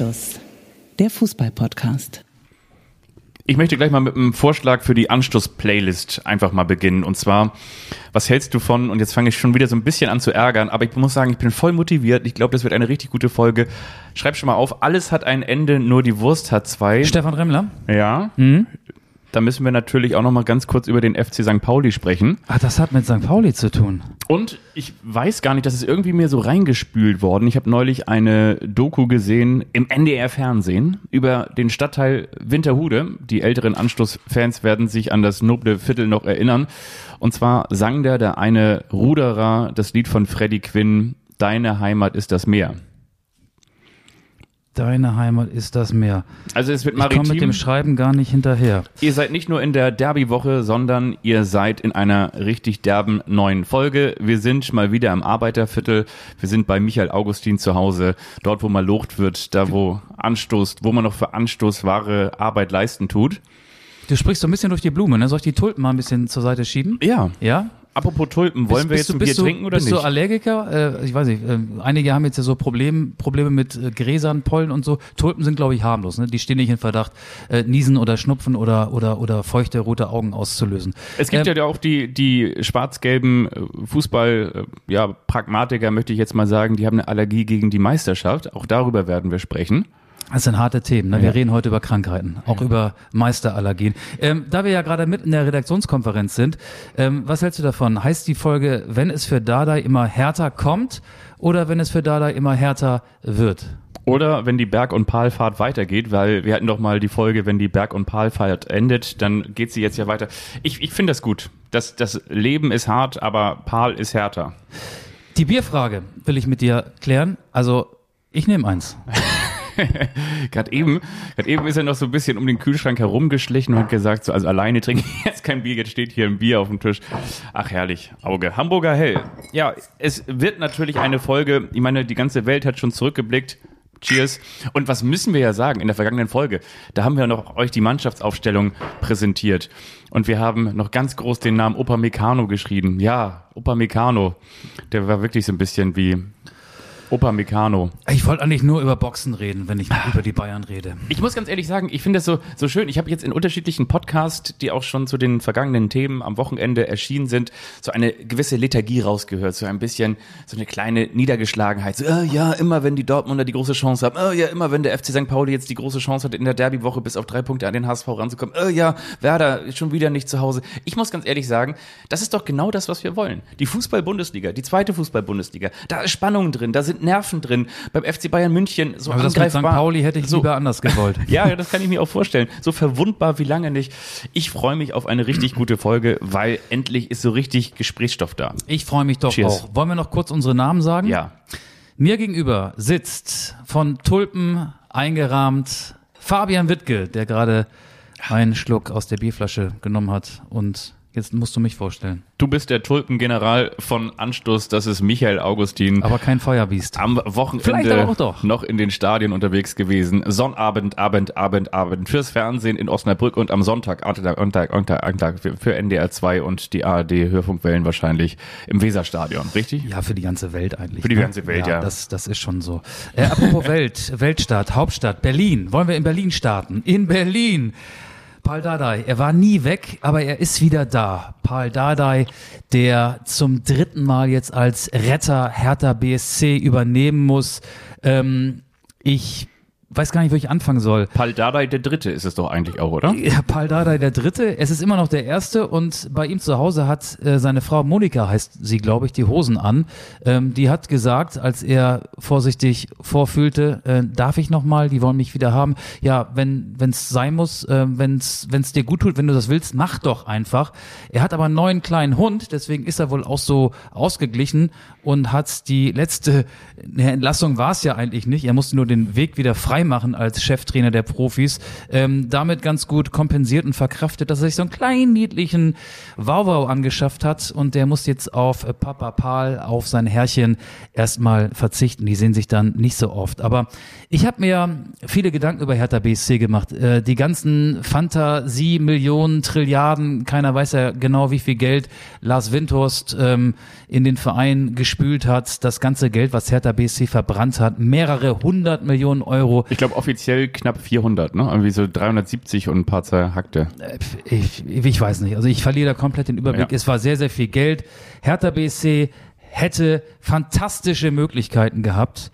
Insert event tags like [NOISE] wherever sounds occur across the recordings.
Anstoß, der Fußball-Podcast. Ich möchte gleich mal mit einem Vorschlag für die Anstoß-Playlist einfach mal beginnen. Und zwar, was hältst du von, und jetzt fange ich schon wieder so ein bisschen an zu ärgern, aber ich muss sagen, ich bin voll motiviert. Ich glaube, das wird eine richtig gute Folge. Schreib schon mal auf, alles hat ein Ende, nur die Wurst hat zwei. Stefan Remmler? Ja. Mhm. Da müssen wir natürlich auch noch mal ganz kurz über den FC St. Pauli sprechen. Ah, das hat mit St. Pauli zu tun. Und ich weiß gar nicht, das ist irgendwie mir so reingespült worden. Ich habe neulich eine Doku gesehen im NDR-Fernsehen über den Stadtteil Winterhude. Die älteren Anstoßfans werden sich an das noble Viertel noch erinnern. Und zwar sang der, der eine Ruderer das Lied von Freddie Quinn, Deine Heimat ist das Meer. Deine Heimat ist das Meer. Also es wird maritim. Ich komme mit dem Schreiben gar nicht hinterher. Ihr seid nicht nur in der Derby-Woche, sondern ihr seid in einer richtig derben neuen Folge. Wir sind mal wieder im Arbeiterviertel. Wir sind bei Michael Augustin zu Hause. Dort, wo man locht wird, da wo Anstoß, wo man noch für Anstoß wahre Arbeit leisten tut. Du sprichst so ein bisschen durch die Blume, ne? Soll ich die Tulpen mal ein bisschen zur Seite schieben? Ja. Ja? Apropos Tulpen, wollen bist, wir jetzt du, ein Bier du, trinken oder bist nicht? Bist du Allergiker? Äh, ich weiß nicht. Äh, einige haben jetzt ja so Problem, Probleme mit äh, Gräsern, Pollen und so. Tulpen sind, glaube ich, harmlos. Ne? Die stehen nicht in Verdacht, äh, Niesen oder Schnupfen oder oder oder feuchte rote Augen auszulösen. Es gibt ähm, ja auch die die schwarz-gelben äh, Fußball äh, ja Pragmatiker möchte ich jetzt mal sagen, die haben eine Allergie gegen die Meisterschaft. Auch darüber werden wir sprechen. Das sind harte Themen. Ne? Wir ja. reden heute über Krankheiten, auch ja. über Meisterallergien. Ähm, da wir ja gerade mit in der Redaktionskonferenz sind, ähm, was hältst du davon? Heißt die Folge, wenn es für Dada immer härter kommt oder wenn es für Dada immer härter wird? Oder wenn die Berg- und Palfahrt weitergeht, weil wir hatten doch mal die Folge, wenn die Berg- und Palfahrt endet, dann geht sie jetzt ja weiter. Ich, ich finde das gut. Das, das Leben ist hart, aber Pal ist härter. Die Bierfrage will ich mit dir klären. Also, ich nehme eins. [LAUGHS] [LAUGHS] gerade eben, gerade eben ist er noch so ein bisschen um den Kühlschrank herumgeschlichen und hat gesagt, so, also alleine trinke ich [LAUGHS] jetzt kein Bier, jetzt steht hier ein Bier auf dem Tisch. Ach herrlich, Auge. Hamburger Hell. Ja, es wird natürlich eine Folge, ich meine, die ganze Welt hat schon zurückgeblickt. Cheers. Und was müssen wir ja sagen in der vergangenen Folge? Da haben wir noch euch die Mannschaftsaufstellung präsentiert. Und wir haben noch ganz groß den Namen Opa Meccano geschrieben. Ja, Opa Meccano. Der war wirklich so ein bisschen wie Opa Meccano. Ich wollte eigentlich nur über Boxen reden, wenn ich über die Bayern rede. Ich muss ganz ehrlich sagen, ich finde das so, so schön. Ich habe jetzt in unterschiedlichen Podcasts, die auch schon zu den vergangenen Themen am Wochenende erschienen sind, so eine gewisse Lethargie rausgehört. So ein bisschen, so eine kleine Niedergeschlagenheit. So, oh, ja, immer wenn die Dortmunder die große Chance haben. Oh ja, immer wenn der FC St. Pauli jetzt die große Chance hat, in der Derbywoche bis auf drei Punkte an den HSV ranzukommen. Oh ja, Werder ist schon wieder nicht zu Hause. Ich muss ganz ehrlich sagen, das ist doch genau das, was wir wollen. Die Fußball-Bundesliga, die zweite Fußball-Bundesliga. Da ist Spannung drin, da sind Nerven drin. Beim FC Bayern München so Aber das mit St. Pauli hätte ich so, lieber anders gewollt. [LAUGHS] ja, das kann ich mir auch vorstellen. So verwundbar wie lange nicht. Ich freue mich auf eine richtig gute Folge, weil endlich ist so richtig Gesprächsstoff da. Ich freue mich doch Cheers. auch. Wollen wir noch kurz unsere Namen sagen? Ja. Mir gegenüber sitzt von Tulpen eingerahmt Fabian Wittke, der gerade einen Schluck aus der Bierflasche genommen hat und Jetzt musst du mich vorstellen. Du bist der Tulpengeneral von Anstoß, das ist Michael Augustin. Aber kein Feuerbiest. Am Wochenende noch in den Stadien unterwegs gewesen. Sonnabend, Abend, Abend, Abend fürs Fernsehen in Osnabrück und am Sonntag, Sonntag, Sonntag, Sonntag für NDR 2 und die ARD Hörfunkwellen wahrscheinlich im Weserstadion, richtig? Ja, für die ganze Welt eigentlich. Für die ne? ganze Welt, ja. ja. Das, das ist schon so. Äh, apropos [LAUGHS] Welt, Weltstadt, Hauptstadt, Berlin. Wollen wir in Berlin starten? In Berlin. Paul Dardai, er war nie weg, aber er ist wieder da. Paul Dardai, der zum dritten Mal jetzt als Retter Hertha BSC übernehmen muss. Ähm, ich weiß gar nicht, wo ich anfangen soll. Pal Dardai der Dritte ist es doch eigentlich auch, oder? Ja, Pal Dardai der Dritte. Es ist immer noch der Erste und bei ihm zu Hause hat äh, seine Frau Monika, heißt sie, glaube ich, die Hosen an. Ähm, die hat gesagt, als er vorsichtig vorfühlte, äh, darf ich nochmal, die wollen mich wieder haben. Ja, wenn es sein muss, äh, wenn es dir gut tut, wenn du das willst, mach doch einfach. Er hat aber einen neuen kleinen Hund, deswegen ist er wohl auch so ausgeglichen und hat die letzte eine Entlassung war es ja eigentlich nicht. Er musste nur den Weg wieder frei machen als Cheftrainer der Profis. Ähm, damit ganz gut kompensiert und verkraftet, dass er sich so einen kleinen niedlichen Wauwau angeschafft hat und der muss jetzt auf Papa Pal, auf sein Herrchen erstmal verzichten. Die sehen sich dann nicht so oft. Aber ich habe mir viele Gedanken über Hertha BSC gemacht. Äh, die ganzen Fantasie, Millionen, Trilliarden, keiner weiß ja genau, wie viel Geld Lars Windhorst ähm, in den Verein gespült hat. Das ganze Geld, was Hertha BSC verbrannt hat, mehrere hundert Millionen Euro Ich glaube offiziell knapp 400, ne? Irgendwie so 370 und ein paar zerhackte. Äh, Ich, ich weiß nicht. Also ich verliere da komplett den Überblick. Ja. Es war sehr, sehr viel Geld. Hertha BSC hätte fantastische Möglichkeiten gehabt,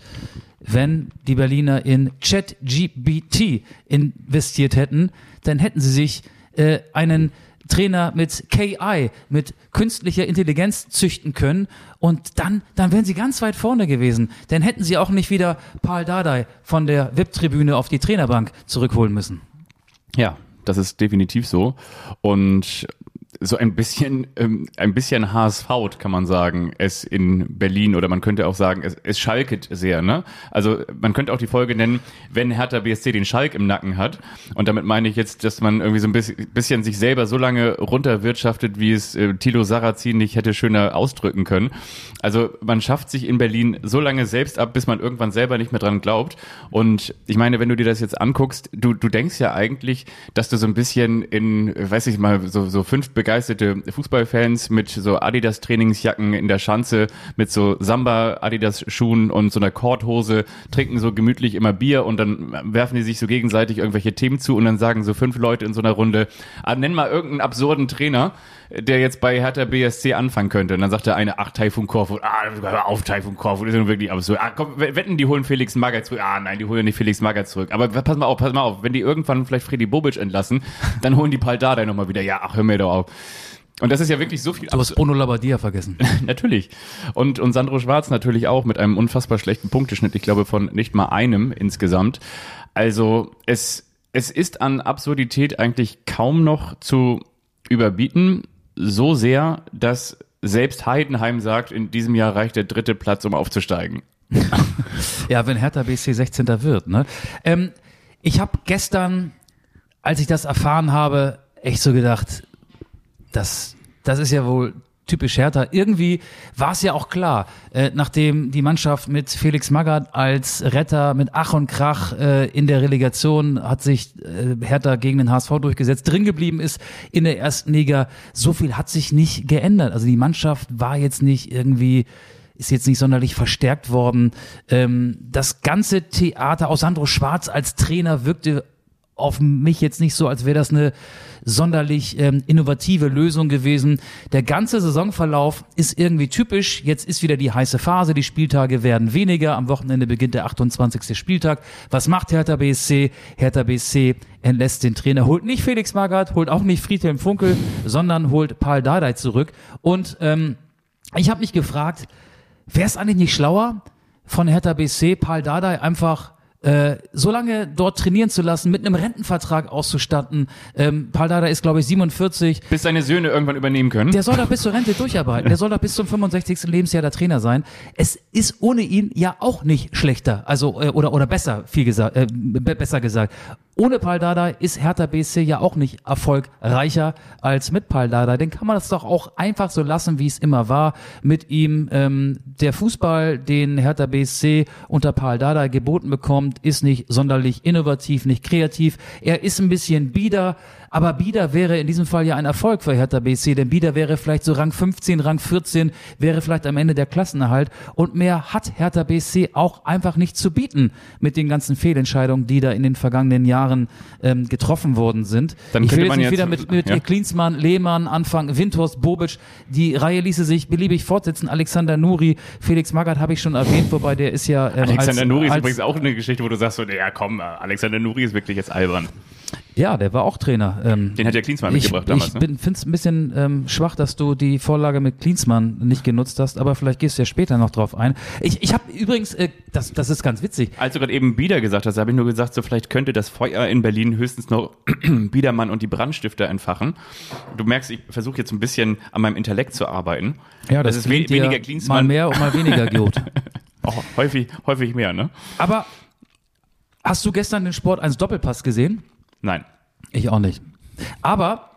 wenn die Berliner in ChatGPT investiert hätten. Dann hätten sie sich äh, einen Trainer mit KI, mit künstlicher Intelligenz züchten können und dann, dann wären sie ganz weit vorne gewesen. Dann hätten sie auch nicht wieder Paul Dardai von der VIP-Tribüne auf die Trainerbank zurückholen müssen. Ja, das ist definitiv so. Und so ein bisschen, ähm, ein bisschen HSV kann man sagen, es in Berlin oder man könnte auch sagen, es, es schalket sehr, ne? Also man könnte auch die Folge nennen, wenn Hertha BSC den Schalk im Nacken hat. Und damit meine ich jetzt, dass man irgendwie so ein bisschen, bisschen sich selber so lange runterwirtschaftet, wie es äh, Thilo Sarrazin nicht hätte schöner ausdrücken können. Also man schafft sich in Berlin so lange selbst ab, bis man irgendwann selber nicht mehr dran glaubt. Und ich meine, wenn du dir das jetzt anguckst, du, du denkst ja eigentlich, dass du so ein bisschen in, weiß ich mal, so, so fünf begeisterte Fußballfans mit so Adidas Trainingsjacken in der Schanze, mit so Samba Adidas Schuhen und so einer Korthose, trinken so gemütlich immer Bier und dann werfen die sich so gegenseitig irgendwelche Themen zu und dann sagen so fünf Leute in so einer Runde, ah, nenn mal irgendeinen absurden Trainer, der jetzt bei Hertha BSC anfangen könnte. Und dann sagt der eine, ach, Taifun Korfu, ah, hör auf, Taifun Korfu, das ist nun wirklich absurd. Ah, komm, wetten, die holen Felix Magath zurück. Ah, nein, die holen nicht Felix Magath zurück. Aber pass mal auf, pass mal auf, wenn die irgendwann vielleicht Freddy Bobic entlassen, [LAUGHS] dann holen die Paul Dardai nochmal wieder. Ja, ach, hör mir doch auf. Und das ist ja wirklich so viel Du hast Bruno Labbadia vergessen. [LAUGHS] Natürlich. Und, und Sandro Schwarz natürlich auch mit einem unfassbar schlechten Punkteschnitt, ich glaube von nicht mal einem insgesamt. Also es, es ist an Absurdität eigentlich kaum noch zu überbieten, so sehr, dass selbst Heidenheim sagt, in diesem Jahr reicht der dritte Platz, um aufzusteigen. [LAUGHS] Ja, wenn Hertha BSC 16. wird. Ne? Ähm, ich habe gestern, als ich das erfahren habe, echt so gedacht, das, das ist ja wohl typisch Hertha. Irgendwie war es ja auch klar, äh, nachdem die Mannschaft mit Felix Magath als Retter mit Ach und Krach äh, in der Relegation hat sich äh, Hertha gegen den HSV durchgesetzt, drin geblieben ist in der ersten Liga. So viel hat sich nicht geändert. Also die Mannschaft war jetzt nicht irgendwie ist jetzt nicht sonderlich verstärkt worden. Ähm, das ganze Theater aus Sandro Schwarz als Trainer wirkte auf mich jetzt nicht so, als wäre das eine sonderlich ähm, innovative Lösung gewesen. Der ganze Saisonverlauf ist irgendwie typisch. Jetzt ist wieder die heiße Phase. Die Spieltage werden weniger. Am Wochenende beginnt der 28. Spieltag. Was macht Hertha BSC? Hertha BSC entlässt den Trainer, holt nicht Felix Magath, holt auch nicht Friedhelm Funkel, sondern holt Paul Dardai zurück. Und ähm, ich habe mich gefragt, wäre es eigentlich nicht schlauer, von Hertha BSC Paul Dardai einfach äh, so lange dort trainieren zu lassen, mit einem Rentenvertrag auszustatten. Ähm, Paul ist, glaube ich, 47. Bis seine Söhne irgendwann übernehmen können. Der soll da bis zur Rente durcharbeiten. Der soll da bis zum 65. Lebensjahr der Trainer sein. Es ist ohne ihn ja auch nicht schlechter, also äh, oder oder besser, viel gesagt, äh, be- besser gesagt. Ohne Paul Dardai ist Hertha BSC ja auch nicht erfolgreicher als mit Paul Dardai. Den kann man das doch auch einfach so lassen, wie es immer war. Mit ihm ähm, der Fußball, den Hertha BSC unter Paul Dardai geboten bekommt, ist nicht sonderlich innovativ, nicht kreativ. Er ist ein bisschen bieder, aber Bieder wäre in diesem Fall ja ein Erfolg für Hertha BSC, denn Bieder wäre vielleicht so Rang 15, Rang 14, wäre vielleicht am Ende der Klassenerhalt und mehr hat Hertha BSC auch einfach nicht zu bieten mit den ganzen Fehlentscheidungen, die da in den vergangenen Jahren ähm, getroffen worden sind. Dann ich will jetzt nicht wieder mit, mit ja. Klinsmann, Lehmann anfangen, Windhorst, Bobic, die Reihe ließe sich beliebig fortsetzen, Alexander Nuri, Felix Magath habe ich schon erwähnt, wobei der ist ja ähm, Alexander als, Nuri ist als, übrigens auch eine Geschichte, wo du sagst so, ja komm, äh, Alexander Nuri ist wirklich jetzt albern. Ja, der war auch Trainer. Ähm, Den hat ja Klinsmann ich mitgebracht damals, ich ne? finde es ein bisschen ähm, schwach, dass du die Vorlage mit Klinsmann nicht genutzt hast, aber vielleicht gehst du ja später noch drauf ein. Ich, ich habe übrigens, äh, das, das ist ganz witzig, Als du gerade eben Bieder gesagt hast, habe ich nur gesagt, so vielleicht könnte das Feuer in Berlin höchstens noch [CLEARS THROAT] Biedermann und die Brandstifter entfachen. Du merkst, ich versuche jetzt ein bisschen an meinem Intellekt zu arbeiten. das, ist we weniger mal Klinsmann, mehr und mal weniger Giot. auch [LAUGHS] häufig, häufig mehr, ne? aber hast du gestern den Sport 1 Doppelpass gesehen? Nein. Ich auch nicht. Aber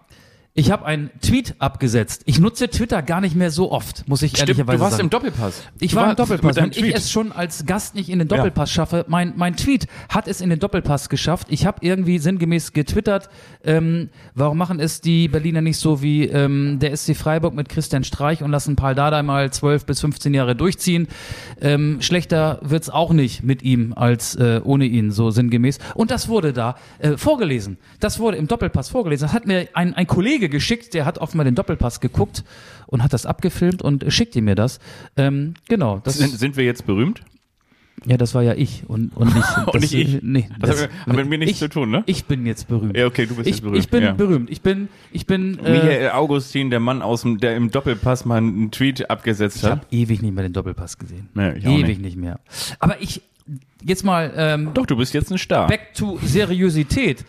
Ich habe einen Tweet abgesetzt. Ich nutze Twitter gar nicht mehr so oft, muss ich Stimmt, ehrlicherweise du warst sagen. im Doppelpass. Ich Du war im Doppelpass. Wenn ich es schon als Gast nicht in den Doppelpass schaffe, mein, mein Tweet hat es in den Doppelpass geschafft. Ich habe irgendwie sinngemäß getwittert, ähm, warum machen es die Berliner nicht so wie ähm, der SC Freiburg mit Christian Streich und lassen Paul Dardai mal 12 bis 15 Jahre durchziehen. Ähm, schlechter wird's auch nicht mit ihm als äh, ohne ihn, so sinngemäß. Und das wurde da äh, vorgelesen. Das wurde im Doppelpass vorgelesen. Das hat mir ein, ein Kollege geschickt, der hat mal den Doppelpass geguckt und hat das abgefilmt und schickte mir das. Ähm, genau. Das, Sind, sind wir jetzt berühmt? Ja, das war ja ich und, und nicht, [LAUGHS] Und das, nicht ich. Nee, Das hat mit- hat mit mir nichts ich, zu tun, ne? Ich bin jetzt berühmt. Ja, okay, du bist ich, jetzt berühmt, Ich bin ja. berühmt. Ich bin, ich bin. Äh, Michael Augustin, der Mann aus dem, der im Doppelpass mal einen Tweet abgesetzt ich hat. habe ewig nicht mehr den Doppelpass gesehen. Nee, ich auch ewig nicht. nicht. mehr. Aber ich jetzt mal ähm, Doch, du bist jetzt ein Star. back to Seriosität.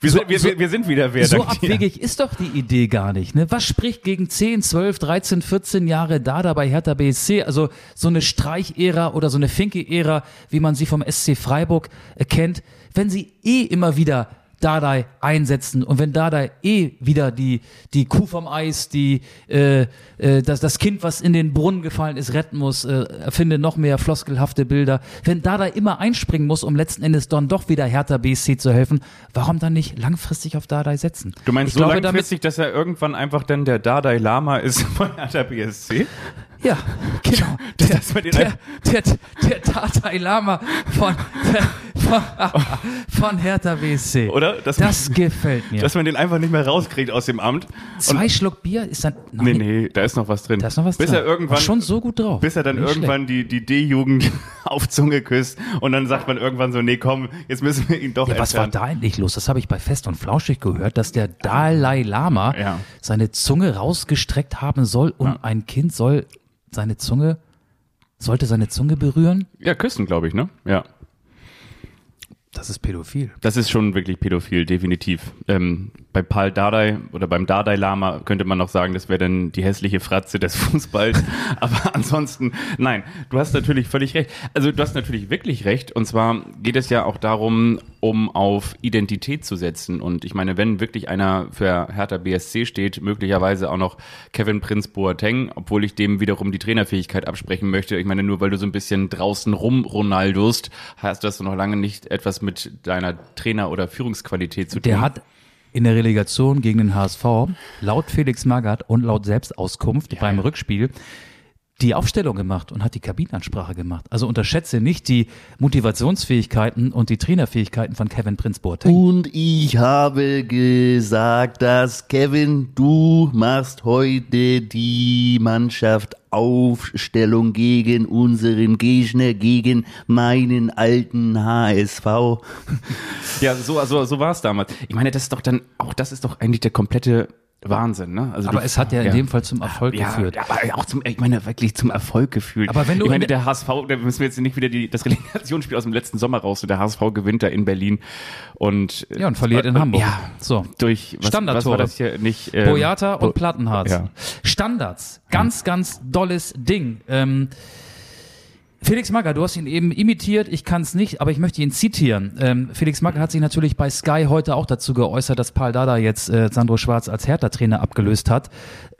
Wir, so- sind, wir, so- wir, sind wieder wer. so abwegig ist doch die Idee gar nicht. Ne? Was spricht gegen 10, 12, 13, 14 Jahre da bei Hertha BSC? Also so eine Streich-Ära oder so eine Finke-Ära, wie man sie vom SC Freiburg äh, kennt, wenn sie eh immer wieder Dardai einsetzen und wenn Dardai eh wieder die die Kuh vom Eis, die äh, äh, das das Kind, was in den Brunnen gefallen ist, retten muss, äh, erfinde noch mehr floskelhafte Bilder. Wenn Dardai immer einspringen muss, um letzten Endes dann doch wieder Hertha BSC zu helfen, warum dann nicht langfristig auf Dardai setzen? Du meinst ich so glaube, langfristig, dass er irgendwann einfach dann der Dalai Lama ist [LAUGHS] von Hertha BSC? Ja, genau. [LAUGHS] Das- Der, der, der, der Dalai Lama von, von, [LAUGHS] von Hertha BSC. Oder? Dass Das gefällt mir. Dass man den einfach nicht mehr rauskriegt aus dem Amt. Zwei Schluck Bier ist dann. Nee, nee, da ist noch was drin. Da ist noch was bis drin. Er irgendwann, War schon so gut drauf. Bis er dann Nicht irgendwann die, die D-Jugend [LAUGHS] auf Zunge küsst und dann sagt man irgendwann so, nee, komm, jetzt müssen wir ihn doch Ja, was war da endlich los? Das habe ich bei Fest und Flauschig gehört, dass der Dalai Lama Ja. seine Zunge rausgestreckt haben soll und Ja. ein Kind soll seine Zunge, sollte seine Zunge berühren. Ja, küssen, glaube ich, ne? Ja. Das ist pädophil. Das ist schon wirklich pädophil, definitiv. Ähm, bei Paul Dardai oder beim Dardai Lama könnte man noch sagen, das wäre dann die hässliche Fratze des [LAUGHS] Fußballs. Aber ansonsten, nein, du hast natürlich völlig recht. Also du hast natürlich wirklich recht. Und zwar geht es ja auch darum, um auf Identität zu setzen. Und ich meine, wenn wirklich einer für Hertha BSC steht, möglicherweise auch noch Kevin Prinz Boateng, obwohl ich dem wiederum die Trainerfähigkeit absprechen möchte. Ich meine, nur weil du so ein bisschen draußen rum Ronaldust, heißt das noch lange nicht etwas mit deiner Trainer- oder Führungsqualität zu tun. Der hat in der Relegation gegen den HSV laut Felix Magath und laut Selbstauskunft beim ja. Rückspiel die Aufstellung gemacht und hat die Kabinenansprache gemacht. Also unterschätze nicht die Motivationsfähigkeiten und die Trainerfähigkeiten von Kevin Prinz Boateng. Und ich habe gesagt, dass Kevin, du machst heute die Mannschaft Aufstellung gegen unseren Gegner, gegen meinen alten HSV. Ja, so, so, so war es damals. Ich meine, das ist doch dann, auch das ist doch eigentlich der komplette Wahnsinn, ne? Also Aber du- es hat ja in dem Fall zum Erfolg ja, geführt. Ja, aber auch zum, ich meine, wirklich zum Erfolg geführt. Aber wenn du ich meine, in der- HSV, da müssen wir jetzt nicht wieder die, das Relegationsspiel aus dem letzten Sommer raus, der HSV gewinnt da in Berlin und, Ja, und verliert in Hamburg. Ja, So. durch, was, Standardtore. was war das hier nicht? ähm, Boyata Bo- und Plattenhardt. Ja. Standards. Ganz, ganz dolles Ding. Ähm, Felix Magger, du hast ihn eben imitiert, ich kann es nicht, aber ich möchte ihn zitieren. Ähm, Felix Magger hat sich natürlich bei Sky heute auch dazu geäußert, dass Paul Dada jetzt äh, Sandro Schwarz als Hertha-Trainer abgelöst hat.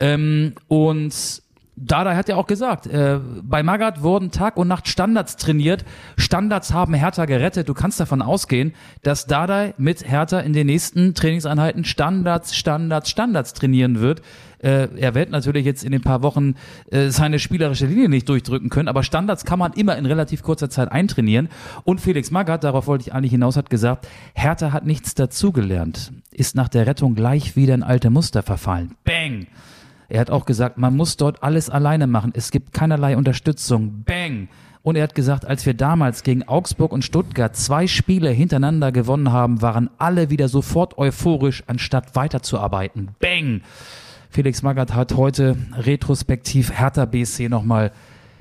Ähm, und Dada hat ja auch gesagt, äh, bei Magath wurden Tag und Nacht Standards trainiert. Standards haben Hertha gerettet. Du kannst davon ausgehen, dass Dada mit Hertha in den nächsten Trainingseinheiten Standards, Standards, Standards trainieren wird. Äh, er wird natürlich jetzt in den paar Wochen äh, seine spielerische Linie nicht durchdrücken können, aber Standards kann man immer in relativ kurzer Zeit eintrainieren. Und Felix Magath, darauf wollte ich eigentlich hinaus, hat gesagt, Hertha hat nichts dazugelernt, ist nach der Rettung gleich wieder in alte Muster verfallen. Bang! Er hat auch gesagt, man muss dort alles alleine machen. Es gibt keinerlei Unterstützung. Bang! Und er hat gesagt, als wir damals gegen Augsburg und Stuttgart zwei Spiele hintereinander gewonnen haben, waren alle wieder sofort euphorisch, anstatt weiterzuarbeiten. Bang! Felix Magath hat heute retrospektiv Hertha BSC nochmal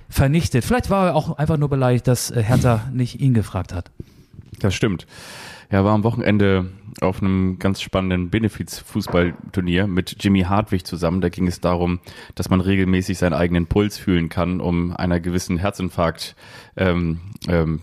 vernichtet. Vielleicht war er auch einfach nur beleidigt, dass äh, Hertha nicht ihn gefragt hat. Das stimmt. Ja, war am Wochenende auf einem ganz spannenden Benefiz-Fußballturnier mit Jimmy Hartwig zusammen. Da ging es darum, dass man regelmäßig seinen eigenen Puls fühlen kann, um einer gewissen Herzinfarkt, ähm, ähm,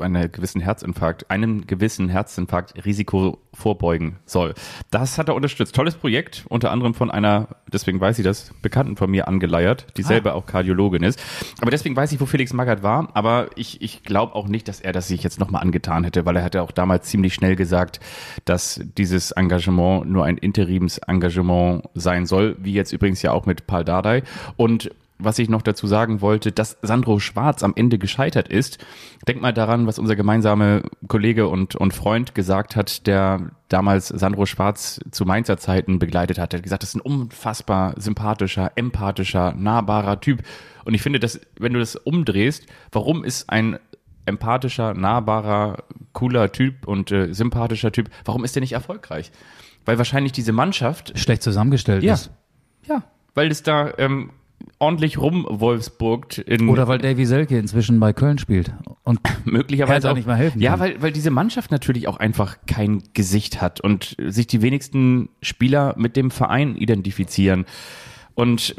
einer gewissen Herzinfarkt, einem gewissen Herzinfarkt Risiko vorbeugen soll. Das hat er unterstützt. Tolles Projekt, unter anderem von einer, deswegen weiß ich das, Bekannten von mir angeleiert, die selber auch Kardiologin ist. Aber deswegen weiß ich, wo Felix Magath war. Aber ich, ich glaube auch nicht, dass er das sich jetzt nochmal angetan hätte, weil er hatte auch damals ziemlich schnell gesagt, dass dieses Engagement nur ein Interimsengagement sein soll, wie jetzt übrigens ja auch mit Paul Dardai. Und was ich noch dazu sagen wollte, dass Sandro Schwarz am Ende gescheitert ist. Denk mal daran, was unser gemeinsamer Kollege und, und Freund gesagt hat, der damals Sandro Schwarz zu Mainzer Zeiten begleitet hat. Er hat gesagt, das ist ein unfassbar sympathischer, empathischer, nahbarer Typ. Und ich finde, dass, wenn du das umdrehst, warum ist ein empathischer, nahbarer, cooler Typ und äh, sympathischer Typ, warum ist der nicht erfolgreich? Weil wahrscheinlich diese Mannschaft Schlecht zusammengestellt Ja. ist. ja, weil es da ähm, ordentlich rumwolfsburgt in Oder weil Davy Selke inzwischen bei Köln spielt. Und [LAUGHS] möglicherweise Hertha nicht mehr helfen Ja, kann. weil weil diese Mannschaft natürlich auch einfach kein Gesicht hat und sich die wenigsten Spieler mit dem Verein identifizieren. Und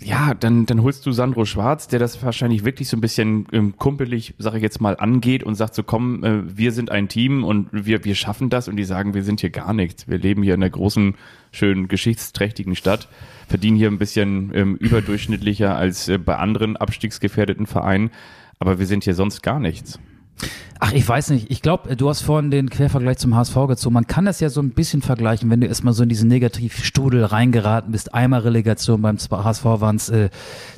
ja, dann, dann holst du Sandro Schwarz, der das wahrscheinlich wirklich so ein bisschen ähm, kumpelig, sage ich jetzt mal, angeht und sagt so, komm, äh, wir sind ein Team und wir, wir schaffen das. Und die sagen, wir sind hier gar nichts. Wir leben hier in einer großen, schönen, geschichtsträchtigen Stadt, verdienen hier ein bisschen ähm, überdurchschnittlicher als äh, bei anderen abstiegsgefährdeten Vereinen. Aber wir sind hier sonst gar nichts. Ach, ich weiß nicht. Ich glaube, du hast vorhin den Quervergleich zum HSV gezogen. Man kann das ja so ein bisschen vergleichen, wenn du erstmal so in diesen Negativstrudel reingeraten bist. Einmal Relegation beim HSV waren es äh,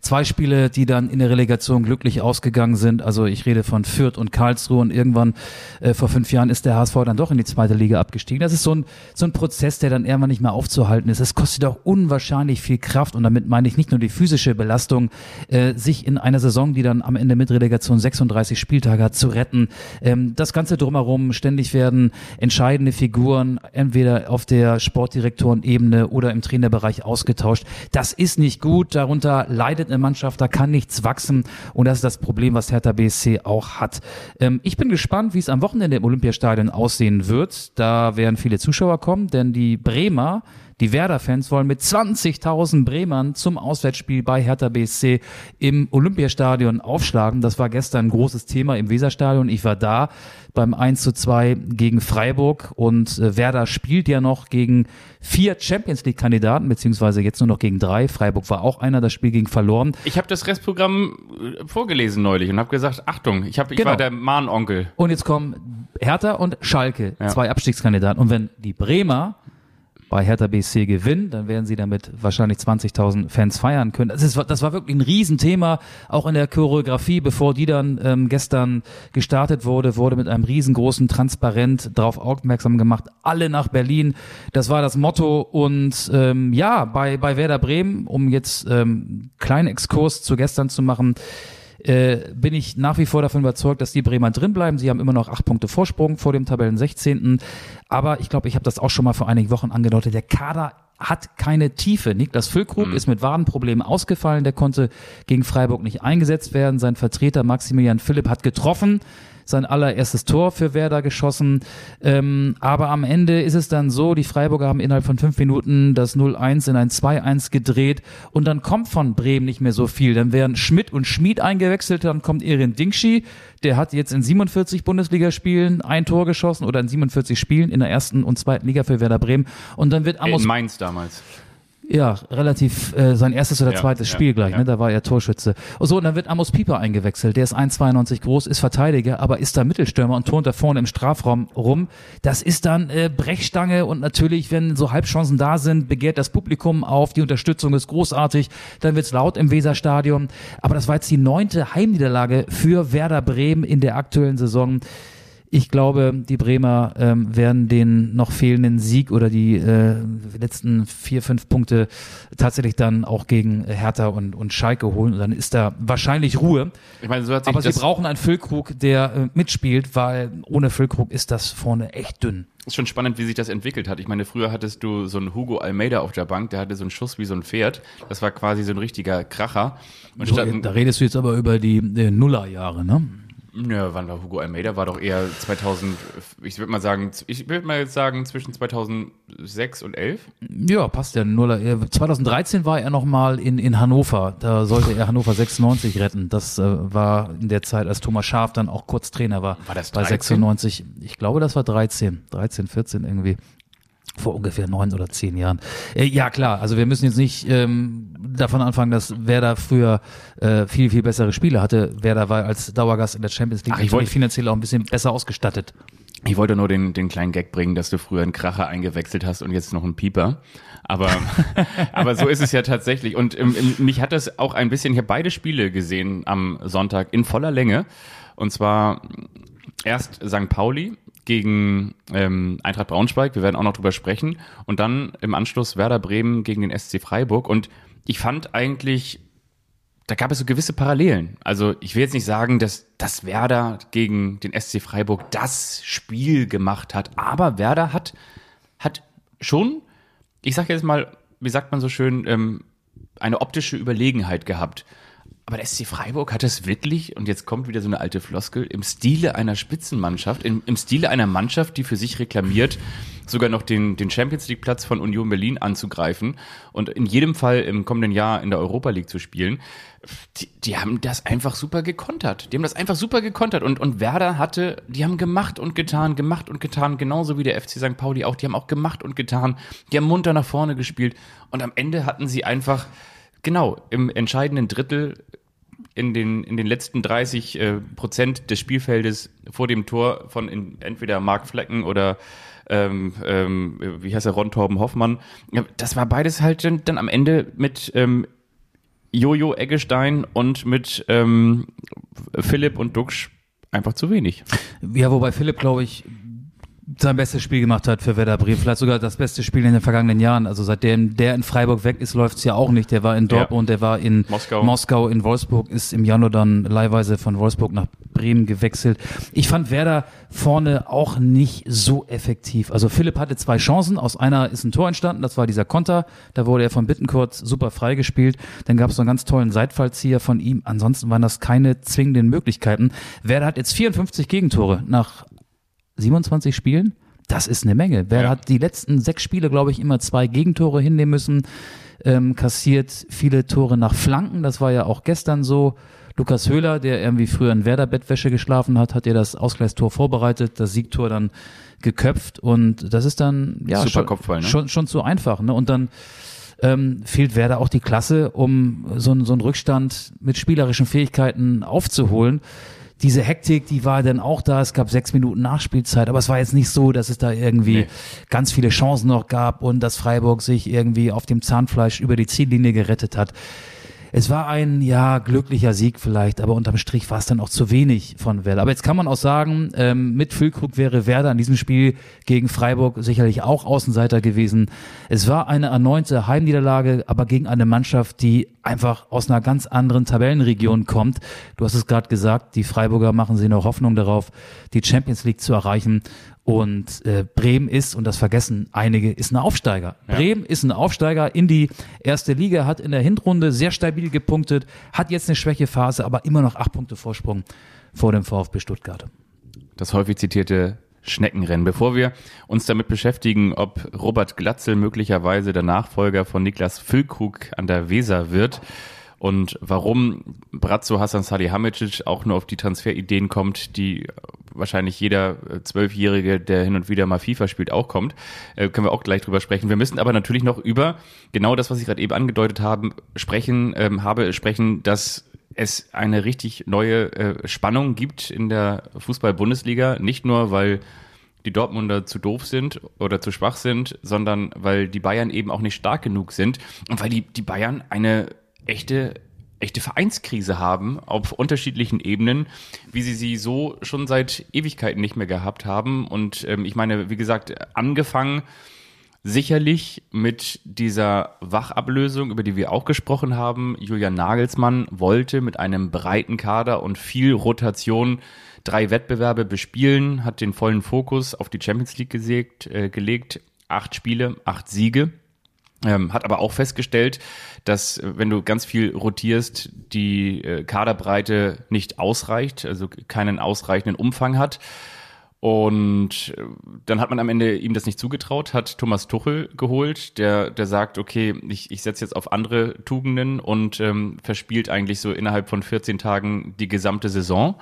zwei Spiele, die dann in der Relegation glücklich ausgegangen sind. Also ich rede von Fürth und Karlsruhe und irgendwann äh, vor fünf Jahren ist der HSV dann doch in die zweite Liga abgestiegen. Das ist so ein, so ein Prozess, der dann irgendwann nicht mehr aufzuhalten ist. Es kostet auch unwahrscheinlich viel Kraft und damit meine ich nicht nur die physische Belastung, äh, sich in einer Saison, die dann am Ende mit Relegation 36 Spieltage hat, zu retten. Ähm, das Ganze drumherum, ständig werden entscheidende Figuren entweder auf der Sportdirektorenebene oder im Trainerbereich ausgetauscht. Das ist nicht gut, darunter leidet eine Mannschaft, da kann nichts wachsen und das ist das Problem, was Hertha BSC auch hat. Ähm, ich bin gespannt, wie es am Wochenende im Olympiastadion aussehen wird. Da werden viele Zuschauer kommen, denn die Bremer die Werder-Fans wollen mit 20.000 Bremern zum Auswärtsspiel bei Hertha BSC im Olympiastadion aufschlagen. Das war gestern ein großes Thema im Weserstadion. Ich war da beim 1 zu 2 gegen Freiburg und äh, Werder spielt ja noch gegen vier Champions League-Kandidaten, beziehungsweise jetzt nur noch gegen drei. Freiburg war auch einer, das Spiel ging verloren. Ich habe das Restprogramm äh, vorgelesen neulich und habe gesagt, Achtung, ich, hab, ich Genau. war der Mahnonkel. Und jetzt kommen Hertha und Schalke, Ja. zwei Abstiegskandidaten. Und wenn die Bremer bei Hertha BSC gewinnen, dann werden sie damit wahrscheinlich 20.000 Fans feiern können. Das, ist, das war wirklich ein Riesenthema, auch in der Choreografie, bevor die dann ähm, gestern gestartet wurde, wurde mit einem riesengroßen Transparent darauf aufmerksam gemacht, alle nach Berlin. Das war das Motto und ähm, ja, bei, bei Werder Bremen, um jetzt ähm, kleinen Exkurs zu gestern zu machen, äh, bin ich nach wie vor davon überzeugt, dass die Bremer drin bleiben. Sie haben immer noch acht Punkte Vorsprung vor dem Tabellen 16. Aber ich glaube, ich habe das auch schon mal vor einigen Wochen angedeutet. Der Kader hat keine Tiefe. Niklas Füllkrug ist mit Wadenproblemen ausgefallen. Der konnte gegen Freiburg nicht eingesetzt werden. Sein Vertreter Maximilian Philipp hat getroffen sein allererstes Tor für Werder geschossen. Ähm, aber am Ende ist es dann so, die Freiburger haben innerhalb von fünf Minuten das 0-1 in ein 2-1 gedreht und dann kommt von Bremen nicht mehr so viel. Dann werden Schmidt und Schmid eingewechselt, dann kommt Erin Dingschi, der hat jetzt in 47 Bundesligaspielen ein Tor geschossen oder in 47 Spielen in der ersten und zweiten Liga für Werder Bremen und dann wird Amos In Mainz damals. Ja, relativ äh, sein erstes oder Ja, zweites ja, Spiel gleich, ja. ne? Da war er Torschütze. Und so, und dann wird Amos Pieper eingewechselt. Der ist 1,92 groß, ist Verteidiger, aber ist da Mittelstürmer und turnt da vorne im Strafraum rum. Das ist dann äh, Brechstange und natürlich, wenn so Halbchancen da sind, begehrt das Publikum auf. Die Unterstützung ist großartig. Dann wird's laut im Weserstadion. Aber das war jetzt die neunte Heimniederlage für Werder Bremen in der aktuellen Saison. Ich glaube, die Bremer ähm, werden den noch fehlenden Sieg oder die äh, letzten vier, fünf Punkte tatsächlich dann auch gegen Hertha und, und Schalke holen. Und dann ist da wahrscheinlich Ruhe. Ich meine, so hat sich Aber sie brauchen einen Füllkrug, der äh, mitspielt, weil ohne Füllkrug ist das vorne echt dünn. ist schon spannend, wie sich das entwickelt hat. Ich meine, früher hattest du so einen Hugo Almeida auf der Bank, der hatte so einen Schuss wie so ein Pferd. Das war quasi so ein richtiger Kracher. Und So, da redest du jetzt aber über die äh, Nullerjahre, ne? Nö, wann war Hugo Almeida? War doch eher 2000, ich würde mal sagen, ich würde mal jetzt sagen zwischen 2006 und 11. Ja, passt ja. Nur, äh, 2013 war er nochmal in, in Hannover. Da sollte er Hannover 96 retten. Das äh, war in der Zeit, als Thomas Schaaf dann auch kurz Trainer war. War das Bei 13? 96. Ich glaube, das war 13. 13, 14 irgendwie. Vor ungefähr neun oder zehn Jahren. Äh, ja, klar. Also wir müssen jetzt nicht ähm, davon anfangen, dass Werder früher äh, viel, viel bessere Spiele hatte. Werder war als Dauergast in der Champions League Ach, ich wollte- finanziell auch ein bisschen besser ausgestattet. Ich wollte nur den, den kleinen Gag bringen, dass du früher einen Kracher eingewechselt hast und jetzt noch einen Pieper. Aber, [LAUGHS] aber so ist es ja tatsächlich. Und ähm, ähm, mich hat das auch ein bisschen, ich habe beide Spiele gesehen am Sonntag in voller Länge. Und zwar erst St. Pauli gegen ähm, Eintracht Braunschweig, wir werden auch noch drüber sprechen. Und dann im Anschluss Werder Bremen gegen den SC Freiburg. Und ich fand eigentlich da gab es so gewisse Parallelen. Also ich will jetzt nicht sagen, dass, dass Werder gegen den SC Freiburg das Spiel gemacht hat, aber Werder hat, hat schon, ich sage jetzt mal, wie sagt man so schön, ähm, eine optische Überlegenheit gehabt. Aber der SC Freiburg hat es wirklich, und jetzt kommt wieder so eine alte Floskel, im Stile einer Spitzenmannschaft, im, im Stile einer Mannschaft, die für sich reklamiert, sogar noch den, den Champions League Platz von Union Berlin anzugreifen und in jedem Fall im kommenden Jahr in der Europa League zu spielen. Die, die haben das einfach super gekontert. Die haben das einfach super gekontert und, und Werder hatte, die haben gemacht und getan, gemacht und getan, genauso wie der FC St. Pauli auch. Die haben auch gemacht und getan. Die haben munter nach vorne gespielt und am Ende hatten sie einfach, genau, im entscheidenden Drittel in den, in den letzten 30 äh, Prozent des Spielfeldes vor dem Tor von in, entweder Marc Flecken oder ähm, ähm, wie heißt er, Ron Torben Hoffmann. Das war beides halt dann, dann am Ende mit ähm, Jojo Eggestein und mit ähm, Philipp und Duxch einfach zu wenig. Ja, wobei Philipp, glaube ich, sein bestes Spiel gemacht hat für Werder Bremen. Vielleicht sogar das beste Spiel in den vergangenen Jahren. Also seitdem der in Freiburg weg ist, läuft's ja auch nicht. Der war in Dortmund, der war in Moskau. Moskau, in Wolfsburg, ist im Januar dann leihweise von Wolfsburg nach Bremen gewechselt. Ich fand Werder vorne auch nicht so effektiv. Also Philipp hatte zwei Chancen. Aus einer ist ein Tor entstanden. Das war dieser Konter. Da wurde er von Bittenkurt super freigespielt. Dann gab es so einen ganz tollen Seitfallzieher von ihm. Ansonsten waren das keine zwingenden Möglichkeiten. Werder hat jetzt 54 Gegentore nach 27 Spielen. Das ist eine Menge. Werder Ja. hat die letzten sechs Spiele, glaube ich, immer zwei Gegentore hinnehmen müssen. Ähm, kassiert viele Tore nach Flanken. Das war ja auch gestern so. Lukas Höhler, der irgendwie früher in Werder-Bettwäsche geschlafen hat, hat ja das Ausgleichstor vorbereitet, das Siegtor dann geköpft und das ist dann ja Super schon, Kopfball, ne? schon, schon zu einfach. Ne? Und dann ähm, fehlt Werder auch die Klasse, um so, einen- so einen Rückstand mit spielerischen Fähigkeiten aufzuholen. Diese Hektik, die war dann auch da. Es gab sechs Minuten Nachspielzeit, aber es war jetzt nicht so, dass es da irgendwie Nee. ganz viele Chancen noch gab und dass Freiburg sich irgendwie auf dem Zahnfleisch über die Ziellinie gerettet hat. Es war ein, ja, glücklicher Sieg vielleicht, aber unterm Strich war es dann auch zu wenig von Werder. Aber jetzt kann man auch sagen, ähm, mit Füllkrug wäre Werder in diesem Spiel gegen Freiburg sicherlich auch Außenseiter gewesen. Es war eine erneute Heimniederlage, aber gegen eine Mannschaft, die einfach aus einer ganz anderen Tabellenregion kommt. Du hast es gerade gesagt, die Freiburger machen sich noch Hoffnung darauf, die Champions League zu erreichen. Und äh, Bremen ist, und das vergessen einige, ist ein Aufsteiger. Bremen ist ein Aufsteiger in die erste Liga, hat in der Hinrunde sehr stabil gepunktet, hat jetzt eine Schwächephase, aber immer noch acht Punkte Vorsprung vor dem VfB Stuttgart. das häufig zitierte Schneckenrennen. Bevor wir uns damit beschäftigen, ob Robert Glatzel möglicherweise der Nachfolger von Niklas Füllkrug an der Weser wird und warum Brazzo Hassan Salihamidzic auch nur auf die Transferideen kommt, die wahrscheinlich jeder äh, Zwölfjährige, der hin und wieder mal FIFA spielt, auch kommt, äh, können wir auch gleich drüber sprechen. Wir müssen aber natürlich noch über genau das, was ich gerade eben angedeutet haben, sprechen, ähm, habe, sprechen, dass es eine richtig neue äh, Spannung gibt in der Fußball-Bundesliga. Nicht nur, weil die Dortmunder zu doof sind oder zu schwach sind, sondern weil die Bayern eben auch nicht stark genug sind und weil die, die Bayern eine echte echte Vereinskrise haben auf unterschiedlichen Ebenen, wie sie sie so schon seit Ewigkeiten nicht mehr gehabt haben. Und ähm, ich meine, wie gesagt, angefangen Sicherlich mit dieser Wachablösung, über die wir auch gesprochen haben. Julian Nagelsmann wollte mit einem breiten Kader und viel Rotation drei Wettbewerbe bespielen, hat den vollen Fokus auf die Champions League gesägt, äh, gelegt. Acht Spiele, acht Siege. Ähm, hat aber auch festgestellt, dass äh, wenn du ganz viel rotierst, die äh, Kaderbreite nicht ausreicht, also keinen ausreichenden Umfang hat. Und äh, dann hat man am Ende ihm das nicht zugetraut, hat Thomas Tuchel geholt, der, der sagt, okay, ich, ich setze jetzt auf andere Tugenden und ähm, verspielt eigentlich so innerhalb von 14 Tagen die gesamte Saison.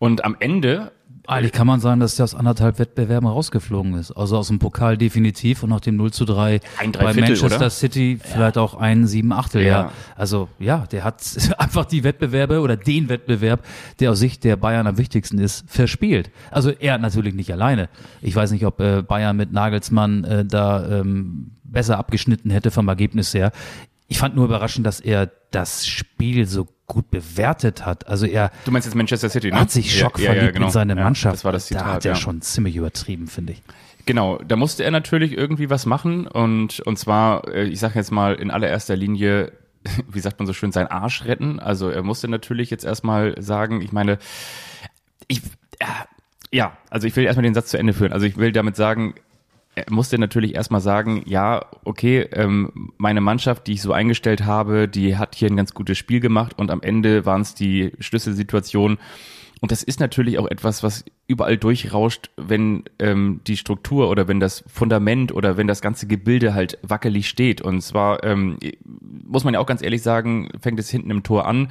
Und am Ende Eigentlich kann man sagen, dass der aus anderthalb Wettbewerben rausgeflogen ist. Also aus dem Pokal definitiv und nach dem 0 zu 3 Ein bei Dreiviertel, Manchester oder? City vielleicht auch ein sieben Achtel, ja. Ja. Also ja, der hat [LAUGHS] einfach die Wettbewerbe oder den Wettbewerb, der aus Sicht der Bayern am wichtigsten ist, verspielt. Also er natürlich nicht alleine. Ich weiß nicht, ob äh, Bayern mit Nagelsmann äh, da ähm, besser abgeschnitten hätte vom Ergebnis her. Ich fand nur überraschend, dass er das Spiel so gut bewertet hat. Also er Du meinst jetzt Manchester City, ne? hat sich Ja, schockverliebt ja, ja, genau. in seine Ja, Mannschaft. Das war das Zitat, Da hat er ja. schon ziemlich übertrieben, finde ich. Genau, da musste er natürlich irgendwie was machen und und zwar, äh, ich sage jetzt mal in allererster Linie, [LAUGHS] wie sagt man so schön, seinen Arsch retten. Also er musste natürlich jetzt erstmal sagen, ich meine, ich äh, ja, also ich will erstmal den Satz zu Ende führen. Also ich will damit sagen, musste natürlich erstmal sagen, ja, okay, ähm, meine Mannschaft, die ich so eingestellt habe, die hat hier ein ganz gutes Spiel gemacht und am Ende waren es die Schlüsselsituationen. Und das ist natürlich auch etwas, was überall durchrauscht, wenn ähm, die Struktur oder wenn das Fundament oder wenn das ganze Gebilde halt wackelig steht. Und zwar ähm, muss man ja auch ganz ehrlich sagen, fängt es hinten im Tor an.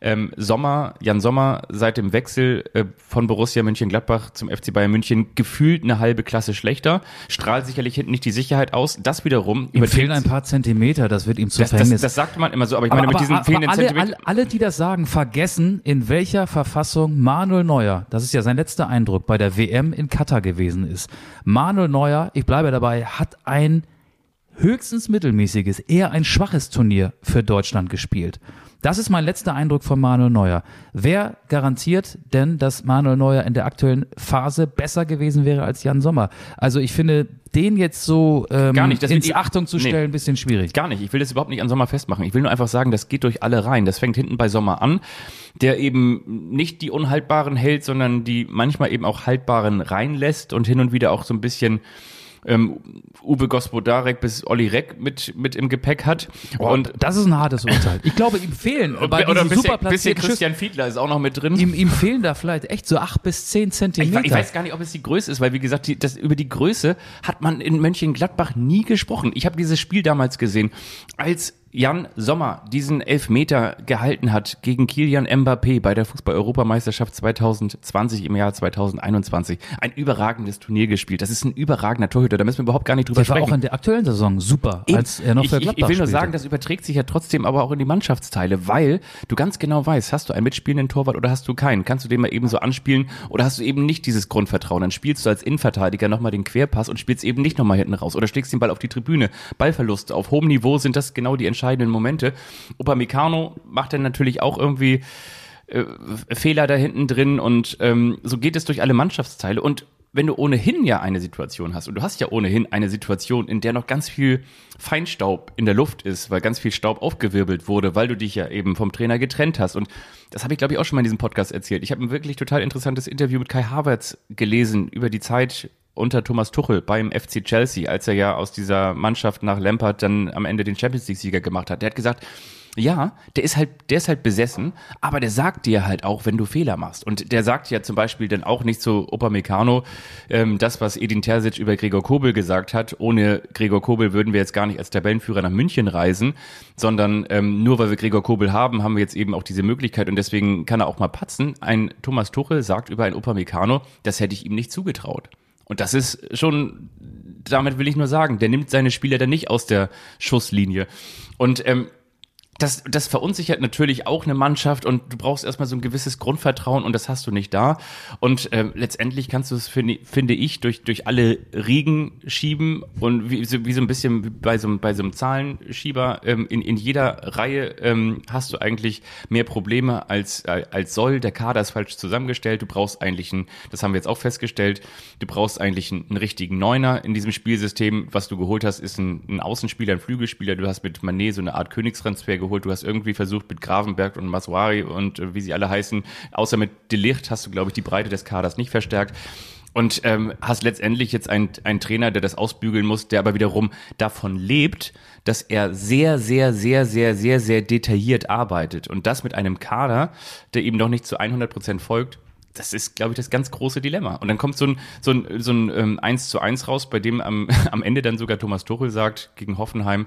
Ähm, Sommer, Jan Sommer, seit dem Wechsel äh, von Borussia Mönchengladbach zum FC Bayern München gefühlt eine halbe Klasse schlechter, strahlt sicherlich hinten nicht die Sicherheit aus. Das wiederum Ihm fehlen ein paar Zentimeter, das wird ihm zu das, das, Verhängnis. das sagt man immer so, aber ich meine, mit diesen aber fehlenden alle, Zentimetern. alle, alle, die das sagen, vergessen, in welcher Verfassung Manuel Neuer, das ist ja sein letzter Eindruck, bei der WM in Katar gewesen ist. Manuel Neuer, ich bleibe dabei, hat ein höchstens mittelmäßiges, eher ein schwaches Turnier für Deutschland gespielt. Das ist mein letzter Eindruck von Manuel Neuer. Wer garantiert denn, dass Manuel Neuer in der aktuellen Phase besser gewesen wäre als Jan Sommer? Also ich finde, den jetzt so ähm, Gar nicht, ins die- Achtung zu Nee. stellen, ein bisschen schwierig. Gar nicht. Ich will das überhaupt nicht an Sommer festmachen. Ich will nur einfach sagen, das geht durch alle rein. Das fängt hinten bei Sommer an, der eben nicht die unhaltbaren hält, sondern die manchmal eben auch haltbaren reinlässt und hin und wieder auch so ein bisschen ähm, Uwe Gospodarek bis Olli Reck mit, mit im Gepäck hat. und das ist ein hartes Urteil. Ich glaube, ihm fehlen bei oder ein bisschen, bisschen Christian Fiedler ist auch noch mit drin. ihm, ihm fehlen da vielleicht echt so acht bis zehn Ich, Zentimeter. we- ich weiß gar nicht, ob es die Größe ist, weil wie gesagt, die, das, über die Größe hat man in Mönchengladbach nie gesprochen. Ich habe dieses Spiel damals gesehen, als Jan Sommer diesen Elfmeter gehalten hat gegen Kilian Mbappé bei der Fußball-Europameisterschaft 2020 im Jahr 2021. Ein überragendes Turnier gespielt. Das ist ein überragender Torhüter, da müssen wir überhaupt gar nicht drüber der war sprechen. auch in der aktuellen Saison super, als er noch ich, für ich, Gladbach ich will nur spielte. sagen, das überträgt sich ja trotzdem aber auch in die Mannschaftsteile, weil du ganz genau weißt, hast du einen mitspielenden Torwart oder hast du keinen? Kannst du den mal eben so anspielen oder hast du eben nicht dieses Grundvertrauen? Dann spielst du als Innenverteidiger nochmal den Querpass und spielst eben nicht nochmal hinten raus oder schlägst den Ball auf die Tribüne. Ballverluste auf hohem Niveau sind das genau die entscheidenden Momente. Upamecano macht dann natürlich auch irgendwie äh, Fehler da hinten drin und ähm, so geht es durch alle Mannschaftsteile und wenn du ohnehin ja eine Situation hast und du hast ja ohnehin eine Situation, in der noch ganz viel Feinstaub in der Luft ist, weil ganz viel Staub aufgewirbelt wurde, weil du dich ja eben vom Trainer getrennt hast und das habe ich glaube ich auch schon mal in diesem Podcast erzählt. Ich habe ein wirklich total interessantes Interview mit Kai Havertz gelesen über die Zeit unter Thomas Tuchel beim FC Chelsea, als er ja aus dieser Mannschaft nach Lampard dann am Ende den Champions League Sieger gemacht hat. Der hat gesagt, ja, der ist halt, der ist halt besessen, aber der sagt dir halt auch, wenn du Fehler machst. Und der sagt ja zum Beispiel dann auch nicht zu Upamecano, ähm, das, was Edin Terzic über Gregor Kobel gesagt hat. Ohne Gregor Kobel würden wir jetzt gar nicht als Tabellenführer nach München reisen, sondern ähm, nur weil wir Gregor Kobel haben, haben wir jetzt eben auch diese Möglichkeit und deswegen kann er auch mal patzen. Ein Thomas Tuchel sagt über ein Upamecano, das hätte ich ihm nicht zugetraut. Und das ist schon, damit will ich nur sagen, der nimmt seine Spieler dann nicht aus der Schusslinie. Und ähm, das, das verunsichert natürlich auch eine Mannschaft und du brauchst erstmal so ein gewisses Grundvertrauen und das hast du nicht da. Und ähm, letztendlich kannst du es, finde, finde ich, durch, durch alle Riegen schieben und wie, so- wie so ein bisschen bei so, einem- bei so einem Zahlenschieber ähm, in, in jeder Reihe ähm, hast du eigentlich mehr Probleme als, äh, als soll. Der Kader ist falsch zusammengestellt. Du brauchst eigentlich einen, das haben wir jetzt auch festgestellt, du brauchst eigentlich einen, einen richtigen Neuner in diesem Spielsystem. Was du geholt hast, ist ein, ein Außenspieler, ein Flügelspieler. Du hast mit Manet so eine Art Königstransfer geholt. Du hast irgendwie versucht mit Gravenberg und Masuari und äh, wie sie alle heißen, außer mit Delicht hast du, glaube ich, die Breite des Kaders nicht verstärkt. Und ähm, hast letztendlich jetzt einen, einen Trainer, der das ausbügeln muss, der aber wiederum davon lebt, dass er sehr, sehr, sehr, sehr, sehr, sehr detailliert arbeitet. Und das mit einem Kader, der eben noch nicht zu 100 Prozent folgt. Das ist, glaube ich, das ganz große Dilemma. Und dann kommt so ein, so ein, so ein ähm, 1 zu 1 raus, bei dem am, [LAUGHS] am Ende dann sogar Thomas Tuchel sagt gegen Hoffenheim,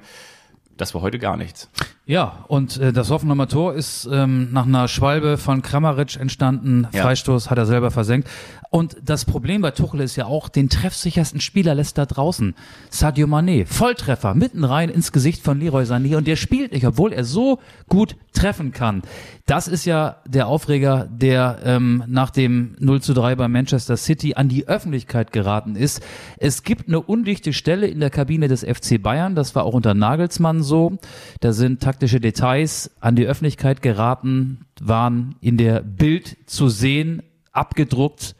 das war heute gar nichts. Ja, und äh, das Hoffenheimer Tor ist ähm, nach einer Schwalbe von Kramaric entstanden. Ja. Freistoß hat er selber versenkt. Und das Problem bei Tuchel ist ja auch, den treffsichersten Spieler lässt da draußen. Sadio Mané, Volltreffer, mitten rein ins Gesicht von Leroy Sané und der spielt nicht, obwohl er so gut treffen kann. Das ist ja der Aufreger, der ähm, nach dem 0 zu 3 bei Manchester City an die Öffentlichkeit geraten ist. Es gibt eine undichte Stelle in der Kabine des FC Bayern, das war auch unter Nagelsmann so. Da sind taktische Details an die Öffentlichkeit geraten, waren in der Bild zu sehen, abgedruckt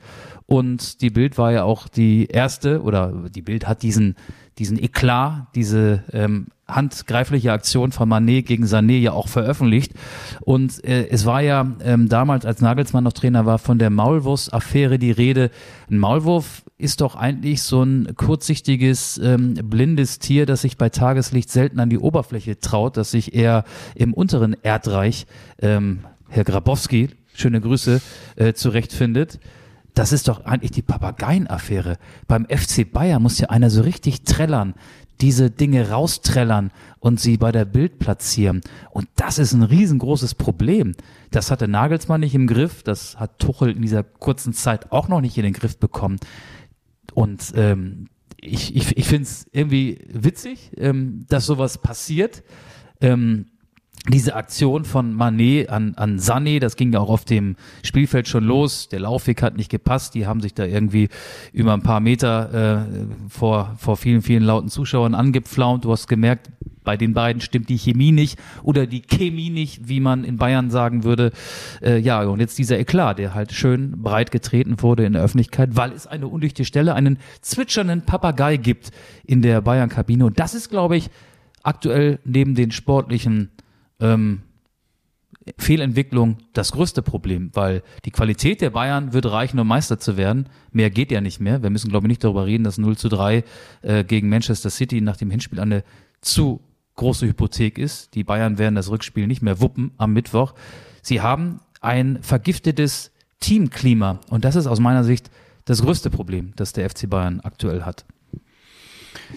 und die Bild war ja auch die erste oder die Bild hat diesen diesen Eklat, diese ähm, handgreifliche Aktion von Manet gegen Sané ja auch veröffentlicht. Und äh, es war ja ähm, damals, als Nagelsmann noch Trainer war, von der Maulwurfs-Affäre die Rede. Ein Maulwurf ist doch eigentlich so ein kurzsichtiges, ähm, blindes Tier, das sich bei Tageslicht selten an die Oberfläche traut, das sich eher im unteren Erdreich, ähm, Herr Grabowski, schöne Grüße, äh, zurechtfindet. Das ist doch eigentlich die Papageienaffäre. Beim FC Bayern muss ja einer so richtig trällern, diese Dinge rausträllern und sie bei der Bild platzieren. Und das ist ein riesengroßes Problem. Das hatte Nagelsmann nicht im Griff, das hat Tuchel in dieser kurzen Zeit auch noch nicht in den Griff bekommen. Und ähm, ich, ich, ich finde es irgendwie witzig, ähm, dass sowas passiert. Ähm, diese Aktion von Manet an, an Sané, das ging ja auch auf dem Spielfeld schon los. Der Laufweg hat nicht gepasst. Die haben sich da irgendwie über ein paar Meter äh, vor, vor vielen, vielen lauten Zuschauern angepflaumt. Du hast gemerkt, bei den beiden stimmt die Chemie nicht oder die Chemie nicht, wie man in Bayern sagen würde. Äh, ja, und jetzt dieser Eklat, der halt schön breit getreten wurde in der Öffentlichkeit, weil es eine undichte Stelle, einen zwitschernden Papagei gibt in der Bayern-Kabine. Und das ist, glaube ich, aktuell neben den sportlichen ähm, Fehlentwicklung das größte Problem, weil die Qualität der Bayern würde reichen, um Meister zu werden. Mehr geht ja nicht mehr. Wir müssen, glaube ich, nicht darüber reden, dass 0 zu 3 äh, gegen Manchester City nach dem Hinspiel eine zu große Hypothek ist. Die Bayern werden das Rückspiel nicht mehr wuppen am Mittwoch. Sie haben ein vergiftetes Teamklima und das ist aus meiner Sicht das größte Problem, das der FC Bayern aktuell hat.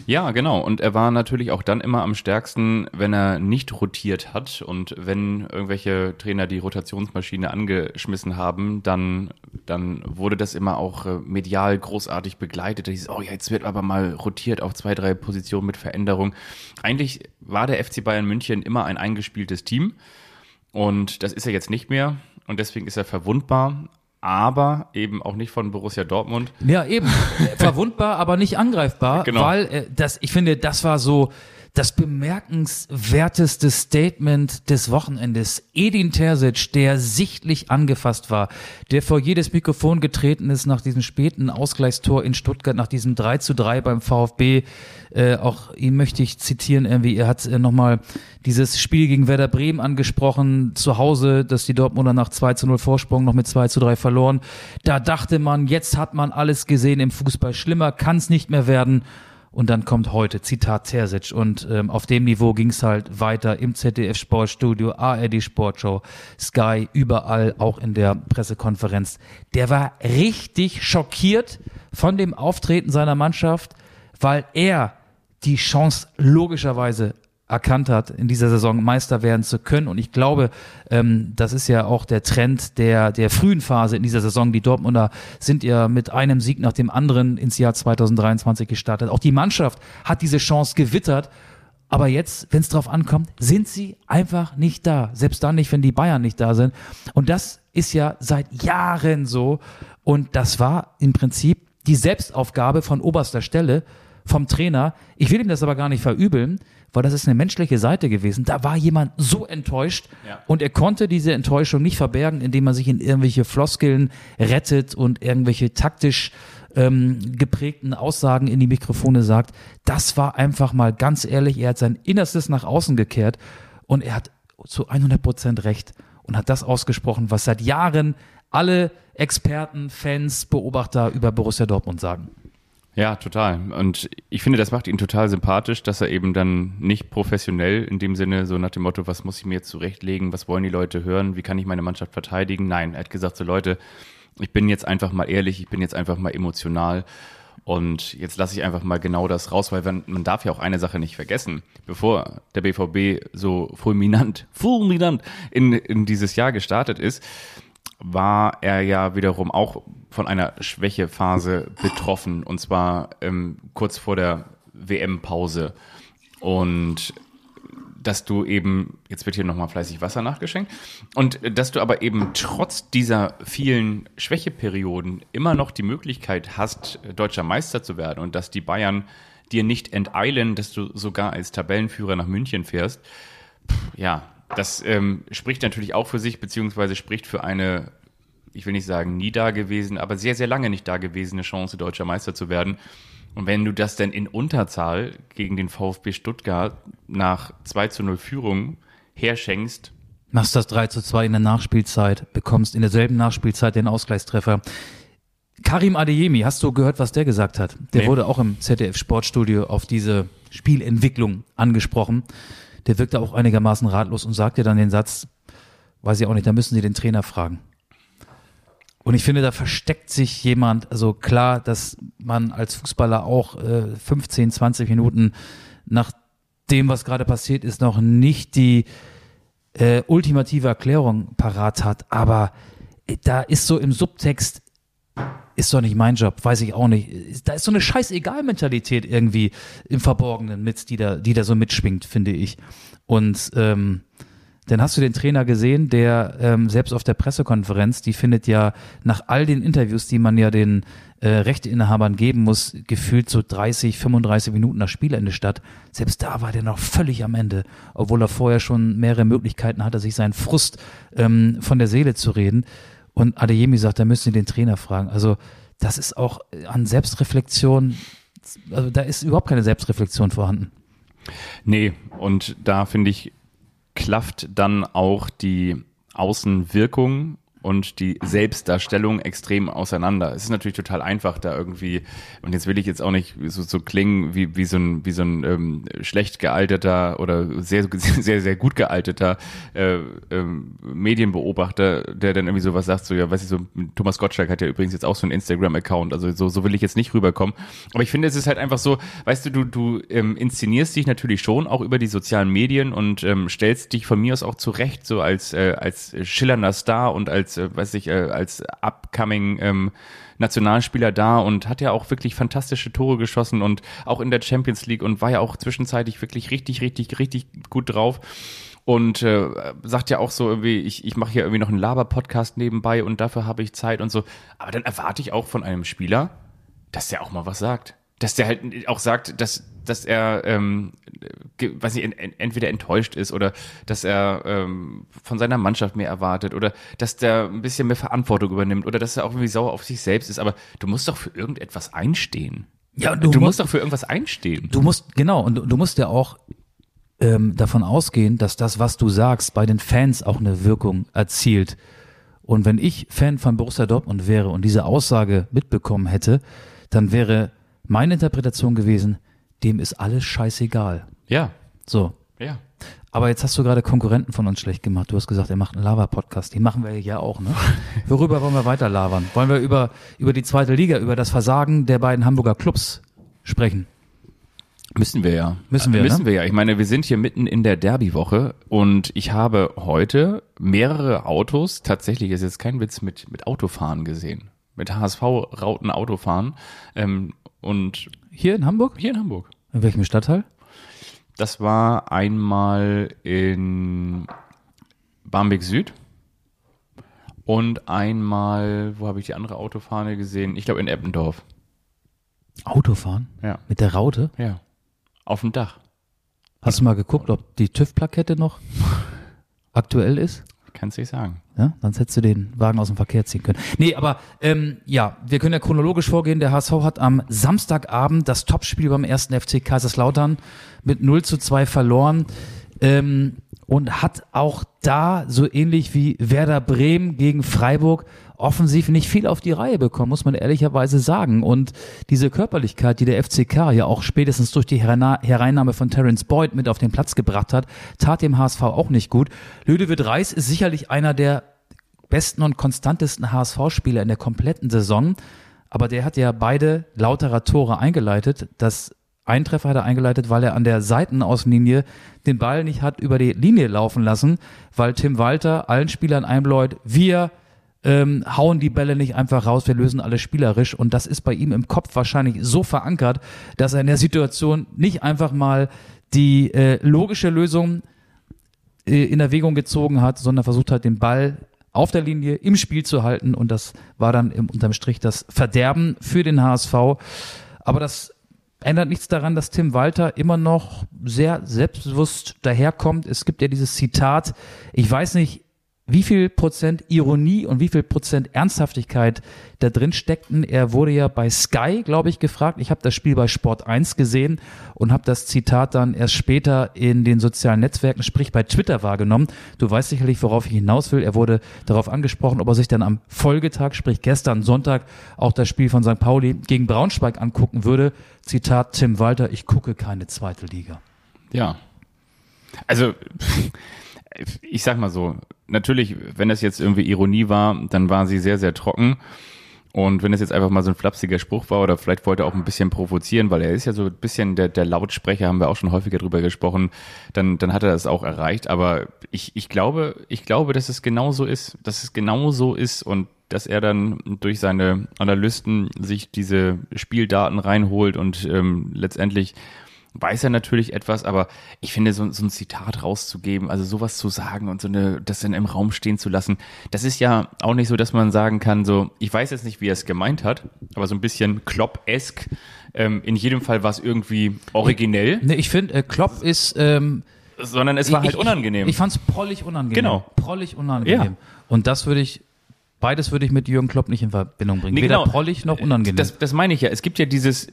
Ja, genau. Und er war natürlich auch dann immer am stärksten, wenn er nicht rotiert hat und wenn irgendwelche Trainer die Rotationsmaschine angeschmissen haben, dann, dann wurde das immer auch äh, medial großartig begleitet. Dieses, oh ja, jetzt wird aber mal rotiert auf zwei, drei Positionen mit Veränderung. Eigentlich war der FC Bayern München immer ein eingespieltes Team und das ist er jetzt nicht mehr und deswegen ist er verwundbar aber eben auch nicht von Borussia Dortmund. Ja, eben. [LAUGHS] Verwundbar, aber nicht angreifbar, Genau. weil äh, das, ich finde, das war so das bemerkenswerteste Statement des Wochenendes. Edin Terzic, der sichtlich angefasst war, der vor jedes Mikrofon getreten ist nach diesem späten Ausgleichstor in Stuttgart, nach diesem 3 zu 3 beim VfB. Äh, auch ihn möchte ich zitieren, irgendwie, er hat äh, nochmal dieses Spiel gegen Werder Bremen angesprochen, zu Hause, dass die Dortmunder nach 2 zu 0 Vorsprung noch mit 2 zu 3 verloren. Da dachte man, jetzt hat man alles gesehen im Fußball. Schlimmer kann es nicht mehr werden. Und dann kommt heute, Zitat Terzic. Und ähm, auf dem Niveau ging es halt weiter im ZDF Sportstudio, ARD Sportshow, Sky, überall, auch in der Pressekonferenz. Der war richtig schockiert von dem Auftreten seiner Mannschaft, weil er die Chance logischerweise erkannt hat, in dieser Saison Meister werden zu können. Und ich glaube, ähm, das ist ja auch der Trend der, der frühen Phase in dieser Saison. Die Dortmunder sind ja mit einem Sieg nach dem anderen ins Jahr 2023 gestartet. Auch die Mannschaft hat diese Chance gewittert. Aber jetzt, wenn es drauf ankommt, sind sie einfach nicht da. Selbst dann nicht, wenn die Bayern nicht da sind. Und das ist ja seit Jahren so. Und das war im Prinzip die Selbstaufgabe von oberster Stelle vom Trainer. Ich will ihm das aber gar nicht verübeln, weil das ist eine menschliche Seite gewesen. Da war jemand so enttäuscht Ja. und er konnte diese Enttäuschung nicht verbergen, indem er sich in irgendwelche Floskeln rettet und irgendwelche taktisch ähm, geprägten Aussagen in die Mikrofone sagt. Das war einfach mal ganz ehrlich, er hat sein Innerstes nach außen gekehrt und er hat zu 100 Prozent recht und hat das ausgesprochen, was seit Jahren alle Experten, Fans, Beobachter über Borussia Dortmund sagen. Ja, total. Und ich finde, das macht ihn total sympathisch, dass er eben dann nicht professionell in dem Sinne so nach dem Motto, was muss ich mir jetzt zurechtlegen, was wollen die Leute hören, wie kann ich meine Mannschaft verteidigen? Nein, er hat gesagt, so Leute, ich bin jetzt einfach mal ehrlich, ich bin jetzt einfach mal emotional und jetzt lasse ich einfach mal genau das raus, weil man, darf ja auch eine Sache nicht vergessen. Bevor der BVB so fulminant, [LAUGHS] fulminant in, in dieses Jahr gestartet ist, war er ja wiederum auch von einer Schwächephase betroffen und zwar ähm, kurz vor der WM-Pause. Und dass du eben, jetzt wird hier nochmal fleißig Wasser nachgeschenkt, und dass du aber eben trotz dieser vielen Schwächeperioden immer noch die Möglichkeit hast, deutscher Meister zu werden und dass die Bayern dir nicht enteilen, dass du sogar als Tabellenführer nach München fährst. Ja, das ähm, spricht natürlich auch für sich, beziehungsweise spricht für eine, ich will nicht sagen nie dagewesen, aber sehr, sehr lange nicht dagewesene Chance, deutscher Meister zu werden. Und wenn du das denn in Unterzahl gegen den VfB Stuttgart nach 2 zu 0 Führung herschenkst, Machst das 3 zu 2 in der Nachspielzeit, bekommst in derselben Nachspielzeit den Ausgleichstreffer. Karim Adeyemi, hast du gehört, was der gesagt hat? Der Nee. wurde auch im ZDF Sportstudio auf diese Spielentwicklung angesprochen. Der wirkte auch einigermaßen ratlos und sagte dann den Satz, weiß ich auch nicht, da müssen Sie den Trainer fragen. Und ich finde, da versteckt sich jemand, also klar, dass man als Fußballer auch äh, 15, 20 Minuten nach dem, was gerade passiert ist, noch nicht die äh, ultimative Erklärung parat hat, aber äh, da ist so im Subtext, ist doch nicht mein Job, weiß ich auch nicht. Da ist so eine Scheißegal-Mentalität irgendwie im Verborgenen mit, die da, die da so mitschwingt, finde ich. Und ähm, dann hast du den Trainer gesehen, der ähm, selbst auf der Pressekonferenz, die findet ja nach all den Interviews, die man ja den äh, Rechteinhabern geben muss, gefühlt so 30, 35 Minuten nach Spielende statt. Selbst da war der noch völlig am Ende, obwohl er vorher schon mehrere Möglichkeiten hatte, sich seinen Frust ähm, von der Seele zu reden. Und Adeyemi sagt, da müssen Sie den Trainer fragen. Also das ist auch an Selbstreflexion, also da ist überhaupt keine Selbstreflexion vorhanden. Nee, und da finde ich, klafft dann auch die Außenwirkung und die Selbstdarstellung extrem auseinander. Es ist natürlich total einfach, da irgendwie, und jetzt will ich jetzt auch nicht so, so klingen wie, wie so ein, wie so ein ähm, schlecht gealterter oder [LAUGHS] sehr, sehr, sehr gut gealterter äh, ähm, Medienbeobachter, der dann irgendwie sowas sagt, so, ja, weiß ich, so, Thomas Gottschalk hat ja übrigens jetzt auch so einen Instagram-Account, also so, so will ich jetzt nicht rüberkommen. Aber ich finde, es ist halt einfach so, weißt du, du, du ähm, inszenierst dich natürlich schon auch über die sozialen Medien und ähm, stellst dich von mir aus auch zurecht, so als, äh, als schillernder Star und als, äh, weiß ich, äh, als upcoming ähm, Nationalspieler da und hat ja auch wirklich fantastische Tore geschossen und auch in der Champions League und war ja auch zwischenzeitlich wirklich richtig, richtig, richtig gut drauf. Und äh, sagt ja auch so irgendwie, ich, ich mache hier irgendwie noch einen Laber-Podcast nebenbei und dafür habe ich Zeit und so. Aber dann erwarte ich auch von einem Spieler, dass der auch mal was sagt. Dass der halt auch sagt, dass, dass er, ähm, weiß nicht, en, en, entweder enttäuscht ist oder dass er ähm, von seiner Mannschaft mehr erwartet oder dass der ein bisschen mehr Verantwortung übernimmt oder dass er auch irgendwie sauer auf sich selbst ist. Aber du musst doch für irgendetwas einstehen. Ja, Du, du mu- musst doch für irgendwas einstehen. Du musst, genau, und du, du musst ja auch ähm, davon ausgehen, dass das, was du sagst, bei den Fans auch eine Wirkung erzielt. Und wenn ich Fan von Borussia Dortmund wäre und diese Aussage mitbekommen hätte, dann wäre meine Interpretation gewesen, dem ist alles scheißegal. Ja, So. ja. Aber jetzt hast du gerade Konkurrenten von uns schlecht gemacht. Du hast gesagt, er macht einen Lava-Podcast. Die machen wir ja auch, ne? [LAUGHS] Worüber wollen wir weiter labern? Wollen wir über, über die zweite Liga, über das Versagen der beiden Hamburger Clubs sprechen? Müssen wir ja. Müssen wir, Müssen ne? wir ja. Ich meine, wir sind hier mitten in der Derby-Woche und ich habe heute mehrere Autos, tatsächlich ist jetzt kein Witz, mit, mit Autofahren gesehen. Mit HSV-Rauten Autofahren. Ähm, und Hier in Hamburg? hier in Hamburg. In welchem Stadtteil? Das war einmal in Barmbek Süd und einmal, wo habe ich die andere Autofahne gesehen? Ich glaube in Eppendorf. Autofahren? Ja. Mit der Raute? Ja. Auf dem Dach. Hast du mal geguckt, ob die TÜV-Plakette noch [LAUGHS] aktuell ist? Kannst du sagen. Ja, sonst hättest du den Wagen aus dem Verkehr ziehen können. Nee, aber ähm, ja, wir können ja chronologisch vorgehen. Der HSV hat am Samstagabend das Topspiel beim ersten FC Kaiserslautern mit 0 zu 2 verloren. Ähm, und hat auch da, so ähnlich wie Werder Bremen gegen Freiburg, offensiv nicht viel auf die Reihe bekommen, muss man ehrlicherweise sagen. Und diese Körperlichkeit, die der FCK ja auch spätestens durch die Hereinnahme von Terence Boyd mit auf den Platz gebracht hat, tat dem HSV auch nicht gut. Ludovic Reis ist sicherlich einer der besten und konstantesten HSV-Spieler in der kompletten Saison. Aber der hat ja beide lauterer Tore eingeleitet. Das Eintreffer hat er eingeleitet, weil er an der Seitenaußenlinie den Ball nicht hat über die Linie laufen lassen, weil Tim Walter allen Spielern einbläut, wir ähm, hauen die Bälle nicht einfach raus, wir lösen alles spielerisch. Und das ist bei ihm im Kopf wahrscheinlich so verankert, dass er in der Situation nicht einfach mal die äh, logische Lösung äh, in Erwägung gezogen hat, sondern versucht hat, den Ball auf der Linie im Spiel zu halten. Und das war dann im, unterm Strich das Verderben für den HSV. Aber das ändert nichts daran, dass Tim Walter immer noch sehr selbstbewusst daherkommt. Es gibt ja dieses Zitat, ich weiß nicht, wie viel Prozent Ironie und wie viel Prozent Ernsthaftigkeit da drin steckten. Er wurde ja bei Sky, glaube ich, gefragt. Ich habe das Spiel bei Sport 1 gesehen und habe das Zitat dann erst später in den sozialen Netzwerken, sprich bei Twitter wahrgenommen. Du weißt sicherlich, worauf ich hinaus will. Er wurde darauf angesprochen, ob er sich dann am Folgetag, sprich gestern Sonntag, auch das Spiel von St. Pauli gegen Braunschweig angucken würde. Zitat Tim Walter, ich gucke keine zweite Liga. Ja. Also, ich sag mal so, natürlich, wenn das jetzt irgendwie Ironie war, dann war sie sehr, sehr trocken. Und wenn es jetzt einfach mal so ein flapsiger Spruch war oder vielleicht wollte er auch ein bisschen provozieren, weil er ist ja so ein bisschen der, der Lautsprecher, haben wir auch schon häufiger drüber gesprochen, dann, dann hat er das auch erreicht. Aber ich, ich glaube, ich glaube, dass es genau so ist, dass es genau so ist und dass er dann durch seine Analysten sich diese Spieldaten reinholt und ähm, letztendlich weiß er natürlich etwas, aber ich finde, so, so ein Zitat rauszugeben, also sowas zu sagen und so eine, das dann im Raum stehen zu lassen, das ist ja auch nicht so, dass man sagen kann, so, ich weiß jetzt nicht, wie er es gemeint hat, aber so ein bisschen Klopp-esk. Ähm, in jedem Fall war es irgendwie originell. Nee, ich finde, äh, Klopp ist, ähm, sondern es war ich, halt unangenehm. Ich, ich fand es prollig unangenehm. Genau. Prollig unangenehm. Ja. Und das würde ich, beides würde ich mit Jürgen Klopp nicht in Verbindung bringen. Nee, Weder genau. prollig noch unangenehm. Das, das meine ich ja. Es gibt ja dieses,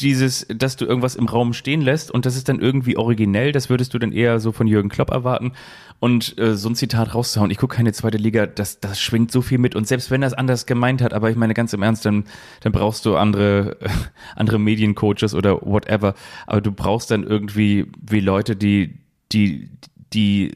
dieses, dass du irgendwas im Raum stehen lässt und das ist dann irgendwie originell, das würdest du dann eher so von Jürgen Klopp erwarten. Und äh, so ein Zitat rauszuhauen, ich gucke keine zweite Liga, das, das schwingt so viel mit. Und selbst wenn er es anders gemeint hat, aber ich meine ganz im Ernst, dann, dann brauchst du andere, äh, [LAUGHS] andere Mediencoaches oder whatever. Aber du brauchst dann irgendwie wie Leute, die, die, die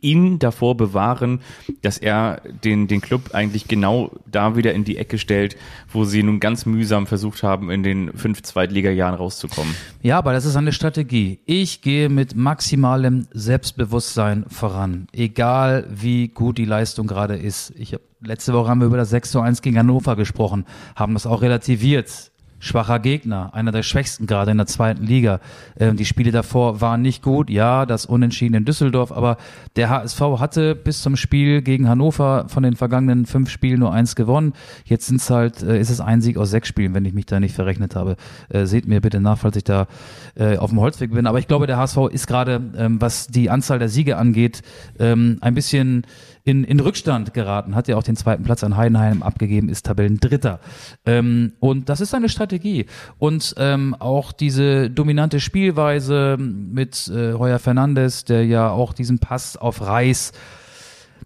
ihn davor bewahren, dass er den, den Club eigentlich genau da wieder in die Ecke stellt, wo sie nun ganz mühsam versucht haben, in den fünf Zweitliga-Jahren rauszukommen. Ja, aber das ist eine Strategie. Ich gehe mit maximalem Selbstbewusstsein voran, egal wie gut die Leistung gerade ist. Ich hab, letzte Woche haben wir über das 6 zu 1 gegen Hannover gesprochen, haben das auch relativiert schwacher Gegner, einer der schwächsten gerade in der zweiten Liga. Ähm, die Spiele davor waren nicht gut, ja, das Unentschieden in Düsseldorf, aber der HSV hatte bis zum Spiel gegen Hannover von den vergangenen fünf Spielen nur eins gewonnen. Jetzt sind's halt, äh, ist es ein Sieg aus sechs Spielen, wenn ich mich da nicht verrechnet habe. Äh, seht mir bitte nach, falls ich da äh, auf dem Holzweg bin. Aber ich glaube, der HSV ist gerade, ähm, was die Anzahl der Siege angeht, ähm, ein bisschen in, in Rückstand geraten, hat ja auch den zweiten Platz an Heidenheim abgegeben, ist Tabellendritter. Ähm, und das ist eine Strategie. Und ähm, auch diese dominante Spielweise mit äh, Heuer Fernandes, der ja auch diesen Pass auf Reis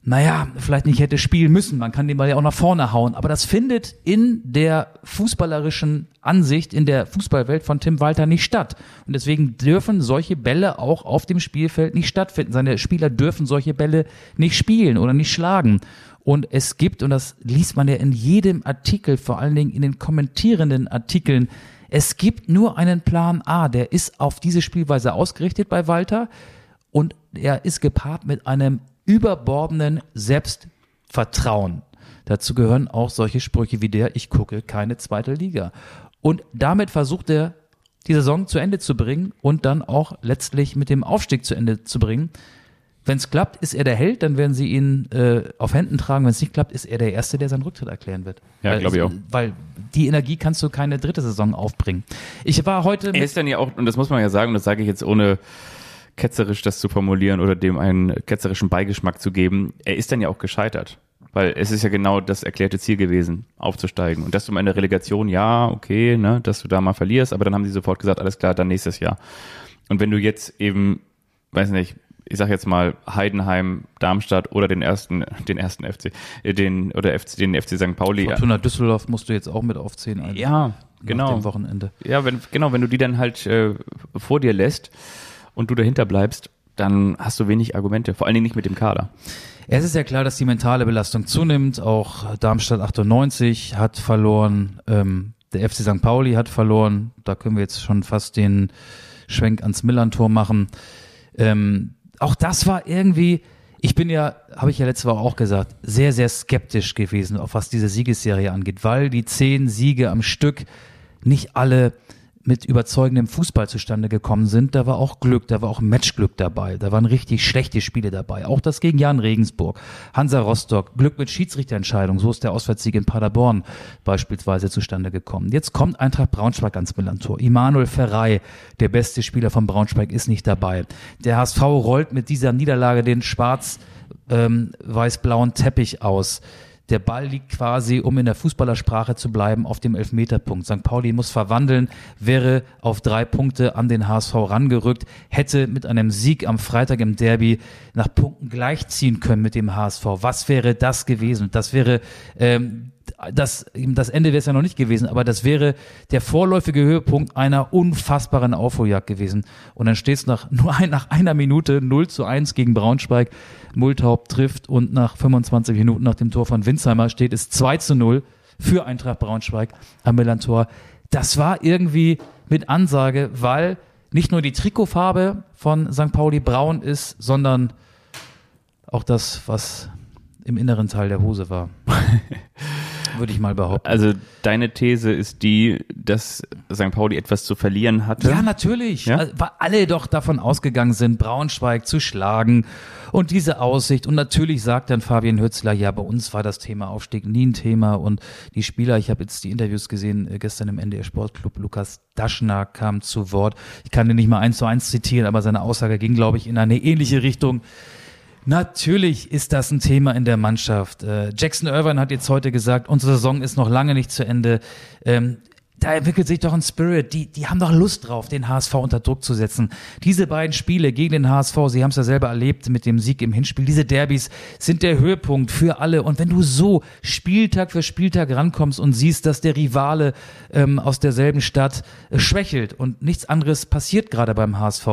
naja, vielleicht nicht hätte spielen müssen. Man kann den Ball ja auch nach vorne hauen. Aber das findet in der fußballerischen Ansicht, in der Fußballwelt von Tim Walter nicht statt. Und deswegen dürfen solche Bälle auch auf dem Spielfeld nicht stattfinden. Seine Spieler dürfen solche Bälle nicht spielen oder nicht schlagen. Und es gibt, und das liest man ja in jedem Artikel, vor allen Dingen in den kommentierenden Artikeln, es gibt nur einen Plan A, der ist auf diese Spielweise ausgerichtet bei Walter und er ist gepaart mit einem überbordenden Selbstvertrauen. Dazu gehören auch solche Sprüche wie der, ich gucke keine zweite Liga. Und damit versucht er, die Saison zu Ende zu bringen und dann auch letztlich mit dem Aufstieg zu Ende zu bringen. Wenn es klappt, ist er der Held, dann werden sie ihn äh, auf Händen tragen. Wenn es nicht klappt, ist er der Erste, der seinen Rücktritt erklären wird. Ja, glaube ich auch. Weil die Energie kannst du keine dritte Saison aufbringen. Ich war heute. Er ist dann ja auch, und das muss man ja sagen, und das sage ich jetzt ohne ketzerisch das zu formulieren oder dem einen ketzerischen Beigeschmack zu geben, er ist dann ja auch gescheitert. Weil es ist ja genau das erklärte Ziel gewesen, aufzusteigen. Und dass du mal in der Relegation, ja, okay, ne, dass du da mal verlierst, aber dann haben sie sofort gesagt, alles klar, dann nächstes Jahr. Und wenn du jetzt eben, weiß nicht, ich sag jetzt mal Heidenheim, Darmstadt oder den ersten, den ersten FC, äh, den oder FC, den FC St. Pauli. Fortuna Düsseldorf musst du jetzt auch mit aufziehen. eigentlich, Ja, Nach genau. dem Wochenende. Ja, wenn, genau, wenn du die dann halt äh, vor dir lässt und du dahinter bleibst, dann hast du wenig Argumente, vor allen Dingen nicht mit dem Kader. Es ist ja klar, dass die mentale Belastung zunimmt. Auch Darmstadt 98 hat verloren. Ähm, der FC St. Pauli hat verloren. Da können wir jetzt schon fast den Schwenk ans Millantor machen. Ähm, auch das war irgendwie, ich bin ja, habe ich ja letzte Woche auch gesagt, sehr, sehr skeptisch gewesen, auf was diese Siegesserie angeht, weil die zehn Siege am Stück nicht alle mit überzeugendem Fußball zustande gekommen sind. Da war auch Glück, da war auch Matchglück dabei. Da waren richtig schlechte Spiele dabei. Auch das gegen Jan Regensburg, Hansa Rostock, Glück mit Schiedsrichterentscheidung. So ist der Auswärtssieg in Paderborn beispielsweise zustande gekommen. Jetzt kommt Eintracht Braunschweig ans Millantor. Immanuel Ferrei, der beste Spieler von Braunschweig, ist nicht dabei. Der HSV rollt mit dieser Niederlage den schwarz ähm, Teppich aus. Der Ball liegt quasi, um in der Fußballersprache zu bleiben, auf dem Elfmeterpunkt. St. Pauli muss verwandeln, wäre auf drei Punkte an den HSV rangerückt, hätte mit einem Sieg am Freitag im Derby nach Punkten gleichziehen können mit dem HSV. Was wäre das gewesen? Das wäre ähm, das, das Ende wäre es ja noch nicht gewesen, aber das wäre der vorläufige Höhepunkt einer unfassbaren Aufholjagd gewesen. Und dann steht es nach, [LAUGHS] nur ein, nach einer Minute 0 zu 1 gegen Braunschweig. Multhaupt trifft und nach 25 Minuten nach dem Tor von Winsheimer steht es 2 zu 0 für Eintracht Braunschweig am Millantor. Das war irgendwie mit Ansage, weil nicht nur die Trikotfarbe von St. Pauli braun ist, sondern auch das, was im inneren Teil der Hose war. [LAUGHS] Würde ich mal behaupten. Also deine These ist die, dass St. Pauli etwas zu verlieren hatte. Ja, natürlich. Ja? Also, Weil alle doch davon ausgegangen sind, Braunschweig zu schlagen und diese Aussicht. Und natürlich sagt dann Fabian Hützler, ja, bei uns war das Thema Aufstieg nie ein Thema. Und die Spieler, ich habe jetzt die Interviews gesehen, äh, gestern im NDR Sportclub, Lukas Daschner kam zu Wort. Ich kann den nicht mal eins zu eins zitieren, aber seine Aussage ging, glaube ich, in eine ähnliche Richtung. Natürlich ist das ein Thema in der Mannschaft. Äh, Jackson Irvine hat jetzt heute gesagt, unsere Saison ist noch lange nicht zu Ende. Da entwickelt sich doch ein Spirit. Die, die haben doch Lust drauf, den HSV unter Druck zu setzen. Diese beiden Spiele gegen den HSV, Sie haben es ja selber erlebt mit dem Sieg im Hinspiel, diese Derbys sind der Höhepunkt für alle. Und wenn du so Spieltag für Spieltag rankommst und siehst, dass der Rivale ähm, aus derselben Stadt äh, schwächelt und nichts anderes passiert gerade beim HSV.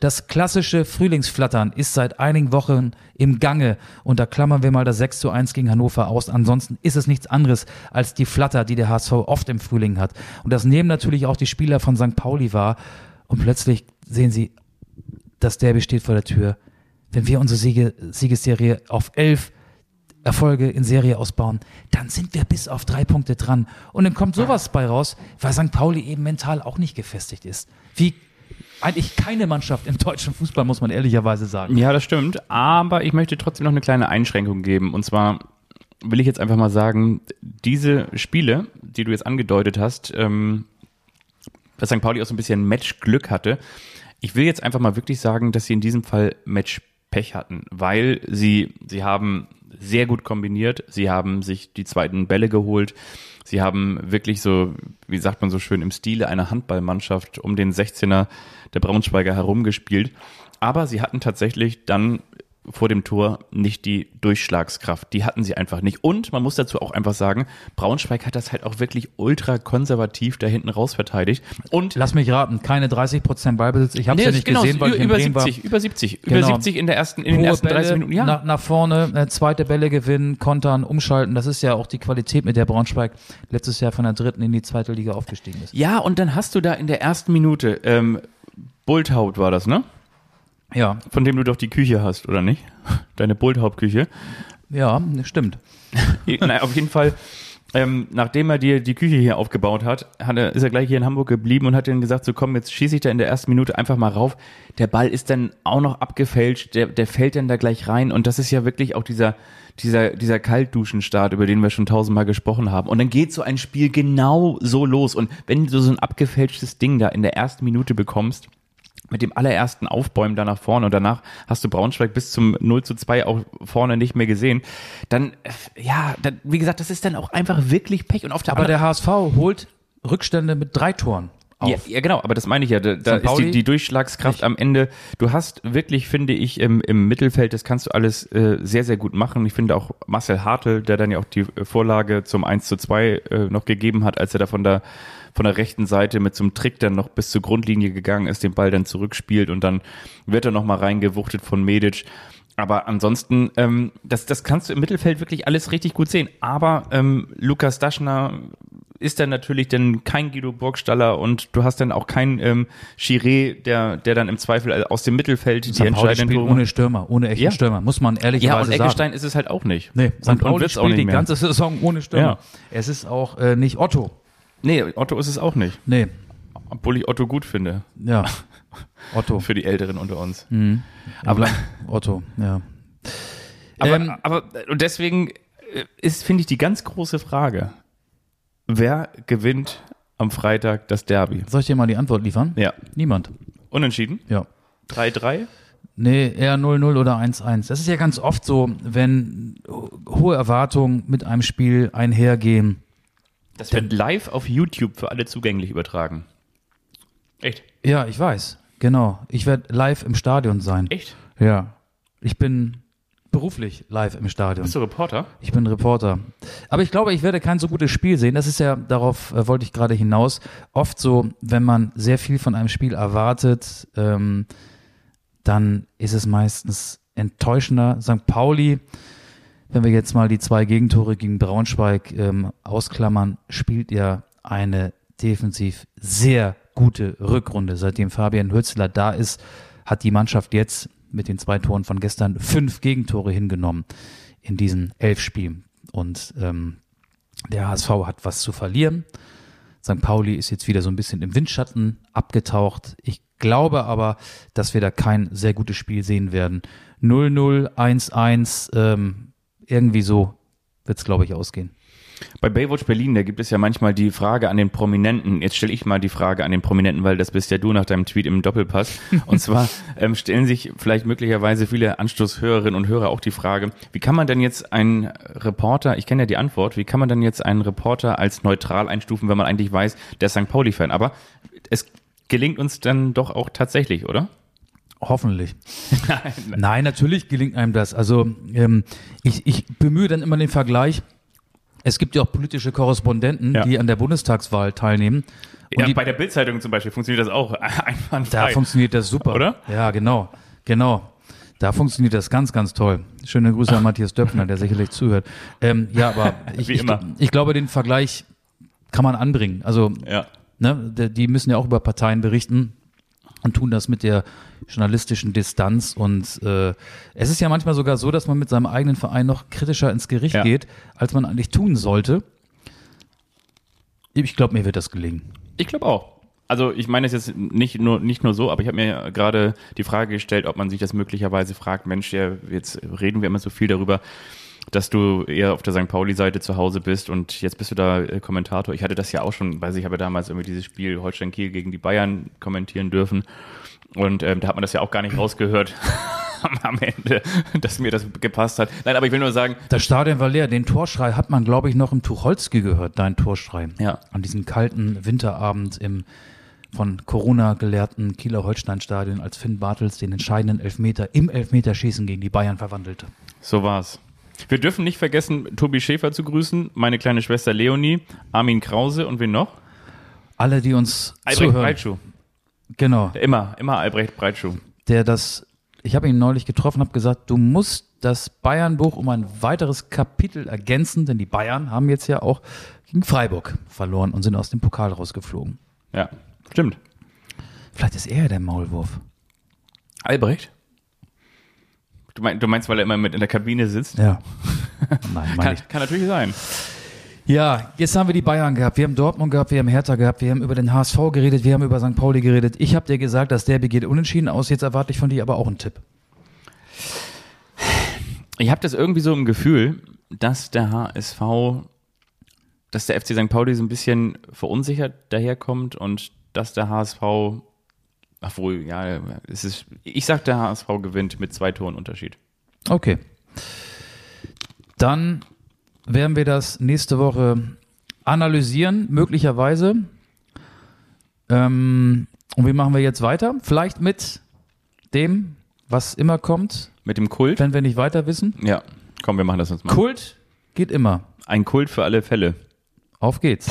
Das klassische Frühlingsflattern ist seit einigen Wochen im Gange. Und da klammern wir mal das 6 zu 1 gegen Hannover aus. Ansonsten ist es nichts anderes als die Flatter, die der HSV oft im Frühling hat. Und das nehmen natürlich auch die Spieler von St. Pauli wahr. Und plötzlich sehen sie, das Derby steht vor der Tür. Wenn wir unsere Siege, Siegesserie auf elf Erfolge in Serie ausbauen, dann sind wir bis auf drei Punkte dran. Und dann kommt sowas bei raus, weil St. Pauli eben mental auch nicht gefestigt ist. Wie eigentlich keine Mannschaft im deutschen Fußball, muss man ehrlicherweise sagen. Ja, das stimmt. Aber ich möchte trotzdem noch eine kleine Einschränkung geben. Und zwar will ich jetzt einfach mal sagen, diese Spiele, die du jetzt angedeutet hast, ähm, dass St. Pauli auch so ein bisschen Matchglück hatte. Ich will jetzt einfach mal wirklich sagen, dass sie in diesem Fall Matchpech hatten, weil sie, sie haben sehr gut kombiniert, sie haben sich die zweiten Bälle geholt, sie haben wirklich so, wie sagt man so schön, im Stile einer Handballmannschaft um den 16er der Braunschweiger herumgespielt. Aber sie hatten tatsächlich dann vor dem Tor nicht die Durchschlagskraft. Die hatten sie einfach nicht. Und man muss dazu auch einfach sagen, Braunschweig hat das halt auch wirklich ultra konservativ da hinten raus verteidigt. Und Lass mich raten, keine 30% Ballbesitz. Ich habe es Nee, ja nicht genau, gesehen, weil ich in über Bremen war. 70, über 70, Genau. über 70 in der ersten, in den ersten 30 Bälle, Minuten. Ja, nach, nach vorne, äh, zweite Bälle gewinnen, kontern, umschalten. Das ist ja auch die Qualität, mit der Braunschweig letztes Jahr von der dritten in die zweite Liga aufgestiegen ist. ja, und dann hast du da in der ersten Minute, ähm, Bulthaut war das, ne? Ja, Von dem du doch die Küche hast, oder nicht? [LAUGHS] Deine Bulthaut-Küche. ja, stimmt. [LAUGHS] Nein, auf jeden Fall, ähm, nachdem er dir die Küche hier aufgebaut hat, hat er, ist er gleich hier in Hamburg geblieben und hat dann gesagt, so komm, jetzt schieße ich da in der ersten Minute einfach mal rauf. Der Ball ist dann auch noch abgefälscht, der, der fällt dann da gleich rein und das ist ja wirklich auch dieser, dieser, dieser Kaltduschenstart, über den wir schon tausendmal gesprochen haben. Und dann geht so ein Spiel genau so los und wenn du so ein abgefälschtes Ding da in der ersten Minute bekommst, mit dem allerersten Aufbäumen da nach vorne und danach hast du Braunschweig bis zum 0 zu 2 auch vorne nicht mehr gesehen, dann, äh, ja, dann, wie gesagt, das ist dann auch einfach wirklich Pech und auf der Aber der HSV holt Rückstände mit drei Toren auf. Ja, ja, genau, aber das meine ich ja. Da, da St. ist die, die Durchschlagskraft am Ende. Du hast wirklich, finde ich, im, im Mittelfeld, das kannst du alles äh, sehr, sehr gut machen. Ich finde auch Marcel Hartl, der dann ja auch die Vorlage zum 1 zu 2 äh, noch gegeben hat, als er da von der, rechten Seite mit so einem Trick dann noch bis zur Grundlinie gegangen ist, den Ball dann zurückspielt und dann wird er nochmal reingewuchtet von Medic. Aber ansonsten, ähm, das, das kannst du im Mittelfeld wirklich alles richtig gut sehen. Aber ähm, Lukas Daschner ist dann natürlich dann kein Guido Burgstaller und du hast dann auch keinen ähm, Chiré, der, der dann im Zweifel aus dem Mittelfeld die St. Pauli entscheidenden Tore ohne Stürmer, ohne echten Ja. Stürmer, muss man Ja, ehrlicherweise und sagen. Eggestein ist es halt auch nicht. Nee, St. und, und Pauli spielt die ganze Saison ohne Stürmer. Ja. Es ist auch äh, nicht Otto. Nee, Otto ist es auch nicht. Nee, Obwohl ich Otto gut finde. ja. [LAUGHS] Otto. Für die Älteren unter uns. Aber Otto, ja. Aber, Ähm, aber und deswegen äh, ist, finde ich, die ganz große Frage. Wer gewinnt am Freitag das Derby? Soll ich dir mal die Antwort liefern? Ja. Niemand. Unentschieden? Ja. 3-3? Nee, eher 0-0 oder 1-1. Das ist ja ganz oft so, wenn ho- hohe Erwartungen mit einem Spiel einhergehen. Das wird live auf YouTube für alle zugänglich übertragen. Echt? Ja, ich weiß. Genau. Ich werde live im Stadion sein. Echt? Ja. Ich bin beruflich live im Stadion. Bist du Reporter? Ich bin Reporter. Aber ich glaube, ich werde kein so gutes Spiel sehen. Das ist ja, darauf äh, wollte ich gerade hinaus, oft so, wenn man sehr viel von einem Spiel erwartet, ähm, dann ist es meistens enttäuschender. St. Pauli, wenn wir jetzt mal die zwei Gegentore gegen Braunschweig ähm, ausklammern, spielt ja eine defensiv sehr gute Rückrunde. Seitdem Fabian Hürzler da ist, hat die Mannschaft jetzt mit den zwei Toren von gestern fünf Gegentore hingenommen in diesen elf Spielen. Und ähm, der HSV hat was zu verlieren. St. Pauli ist jetzt wieder so ein bisschen im Windschatten abgetaucht. Ich glaube aber, dass wir da kein sehr gutes Spiel sehen werden. 0-0, 1-1, ähm, irgendwie so wird es, glaube ich, ausgehen. Bei Baywatch Berlin, da gibt es ja manchmal die Frage an den Prominenten. Jetzt stelle ich mal die Frage an den Prominenten, weil das bist ja du nach deinem Tweet im Doppelpass. Und [LAUGHS] zwar ähm, stellen sich vielleicht möglicherweise viele Anstoßhörerinnen und Hörer auch die Frage, wie kann man denn jetzt einen Reporter, ich kenne ja die Antwort, wie kann man denn jetzt einen Reporter als neutral einstufen, wenn man eigentlich weiß, der ist St. Pauli-Fan? Aber es gelingt uns dann doch auch tatsächlich, oder? Hoffentlich. [LAUGHS] Nein, natürlich gelingt einem das. Also ähm, ich, ich bemühe dann immer den Vergleich. Es gibt ja auch politische Korrespondenten, Ja. die an der Bundestagswahl teilnehmen. Und Ja, die, bei der Bildzeitung zum Beispiel funktioniert das auch [LAUGHS] einwandfrei. da funktioniert das super. Oder? Ja, genau. Genau. Da funktioniert das ganz, ganz toll. Schöne Grüße an Matthias Döpfner, der sicherlich zuhört. Ähm, ja, aber [LAUGHS] ich, ich, ich glaube, den Vergleich kann man anbringen. Also ja. ne, die müssen ja auch über Parteien berichten und tun das mit der journalistischen Distanz. Und äh, es ist ja manchmal sogar so, dass man mit seinem eigenen Verein noch kritischer ins Gericht Ja. geht, als man eigentlich tun sollte. Ich glaube, mir wird das gelingen. Ich glaube auch. Also ich meine es jetzt nicht nur nicht nur so, aber ich habe mir gerade die Frage gestellt, ob man sich das möglicherweise fragt, Mensch, ja, jetzt reden wir immer so viel darüber, dass du eher auf der St. Pauli-Seite zu Hause bist und jetzt bist du da äh, Kommentator. Ich hatte das ja auch schon, weiß ich, habe ja damals irgendwie dieses Spiel Holstein-Kiel gegen die Bayern kommentieren dürfen und ähm, da hat man das ja auch gar nicht rausgehört [LAUGHS] am- am Ende, dass mir das gepasst hat. Nein, aber ich will nur sagen, Das Stadion war leer. Den Torschrei hat man, glaube ich, noch im Tucholsky gehört, dein Torschrei. Ja. An diesem kalten Winterabend im von Corona gelehrten Kieler Holstein-Stadion, als Finn Bartels den entscheidenden Elfmeter im Elfmeterschießen gegen die Bayern verwandelte. So war's. Wir dürfen nicht vergessen, Tobi Schäfer zu grüßen, meine kleine Schwester Leonie, Armin Krause und wen noch? Alle, die uns Albrecht zuhören, Breitschuh. genau, Immer, immer Albrecht Breitschuh. der das, ich habe ihn neulich getroffen, habe gesagt, du musst das Bayern-Buch um ein weiteres Kapitel ergänzen, denn die Bayern haben jetzt ja auch gegen Freiburg verloren und sind aus dem Pokal rausgeflogen. Ja, stimmt. Vielleicht ist er der Maulwurf. Albrecht? Du, mein, du meinst, weil er immer mit in der Kabine sitzt? Ja. [LAUGHS] Nein, Kann, kann natürlich sein. Ja, jetzt haben wir die Bayern gehabt, wir haben Dortmund gehabt, wir haben Hertha gehabt, wir haben über den HSV geredet, wir haben über St. Pauli geredet. Ich habe dir gesagt, das Derby geht unentschieden aus. Jetzt erwarte ich von dir aber auch einen Tipp. Ich habe das irgendwie so im Gefühl, dass der HSV, dass der FC St. Pauli so ein bisschen verunsichert daherkommt und dass der HSV, obwohl, ja, es ist, ich sag, der HSV gewinnt mit zwei Toren Unterschied. Okay. Dann werden wir das nächste Woche analysieren, möglicherweise. Ähm, und wie machen wir jetzt weiter? Vielleicht mit dem, was immer kommt, Mit dem Kult? wenn wir nicht weiter wissen. Ja. Komm, wir machen das jetzt mal. Kult geht immer. Ein Kult für alle Fälle. Auf geht's.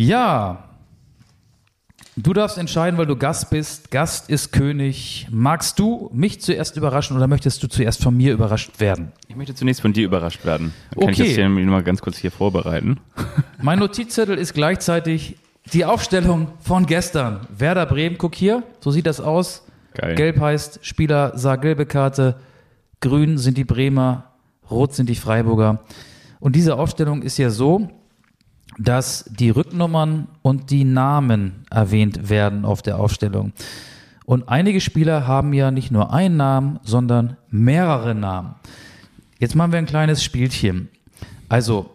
Ja. Du darfst entscheiden, weil du Gast bist. Gast ist König. Magst du mich zuerst überraschen oder möchtest du zuerst von mir überrascht werden? Ich möchte zunächst von dir überrascht werden. Dann kann Okay. ich das hier mal ganz kurz hier vorbereiten. [LAUGHS] Mein Notizzettel ist gleichzeitig die Aufstellung von gestern. Werder Bremen, guck hier, so sieht das aus. Geil. Gelb heißt, Spieler sah gelbe Karte, grün sind die Bremer, rot sind die Freiburger. Und diese Aufstellung ist ja so, dass die Rücknummern und die Namen erwähnt werden auf der Aufstellung. Und einige Spieler haben ja nicht nur einen Namen, sondern mehrere Namen. Jetzt machen wir ein kleines Spielchen. Also,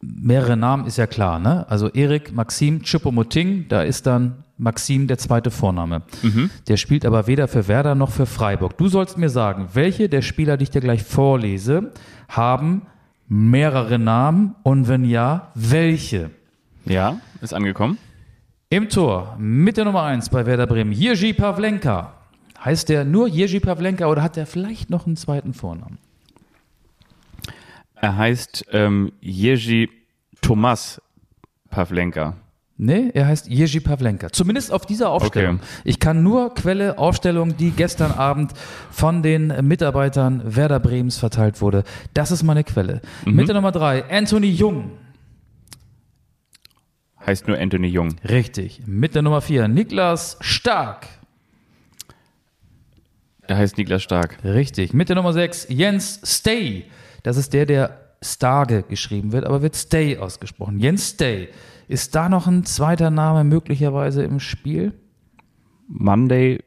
mehrere Namen ist ja klar, ne? Also Erik, Maxim, Choupo-Moting, da ist dann Maxim der zweite Vorname. Der spielt aber weder für Werder noch für Freiburg. Du sollst mir sagen, welche der Spieler, die ich dir gleich vorlese, haben mehrere Namen und wenn ja, welche? Ja, ist angekommen. Im Tor mit der Nummer 1 bei Werder Bremen, Jerzy Pavlenka. Heißt der nur Jerzy Pavlenka oder hat der vielleicht noch einen zweiten Vornamen? Er heißt ähm, Jerzy Thomas Pavlenka. Nee, er heißt Jerzy Pavlenka. Zumindest auf dieser Aufstellung. Okay. Ich kann nur Quelle Aufstellung, die gestern Abend von den Mitarbeitern Werder Bremens verteilt wurde. Das ist meine Quelle. Mit der Nummer drei Anthony Jung. Heißt nur Anthony Jung. Richtig. Mit der Nummer vier Niklas Stark. Er heißt Niklas Stark. Richtig. Mit der Nummer sechs Jens Stay. Das ist der, der Starge geschrieben wird, aber wird Stay ausgesprochen. Jens Stay. Ist da noch ein zweiter Name möglicherweise im Spiel? Monday,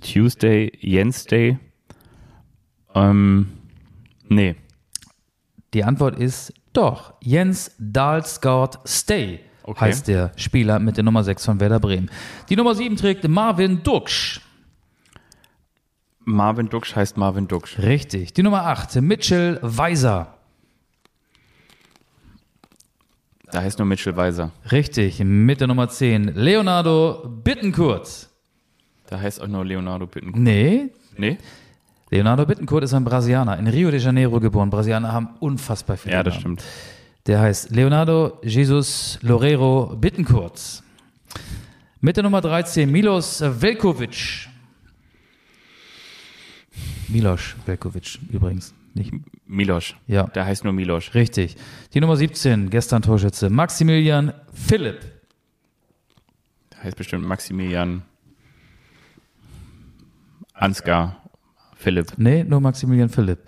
Tuesday, Wednesday. Ähm, nee. Die Antwort ist doch. Jens Dahlsgaard Stay Okay. heißt der Spieler mit der Nummer 6 von Werder Bremen. Die Nummer 7 trägt Marvin Duksch. Marvin Duksch heißt Marvin Duksch. Richtig. Die Nummer 8 Mitchell Weiser. Da heißt nur Mitchell Weiser. Richtig. Mit der Nummer 10 Leonardo Bittencourt. Da heißt auch nur Leonardo Bittencourt. Nee, Nee? Leonardo Bittencourt ist ein Brasilianer, in Rio de Janeiro geboren. Brasilianer haben unfassbar viele Ja, das Namen. stimmt. Der heißt Leonardo Jesus Loureiro Bittencourt. Mit der Nummer 13 Milos Velkovic. Milos Velkovic übrigens. Nicht, Milosch. Ja. Der heißt nur Milosch. richtig. Die Nummer 17, gestern Torschütze, Maximilian Philipp. Der heißt bestimmt Maximilian Ansgar Philipp. Nee, nur Maximilian Philipp.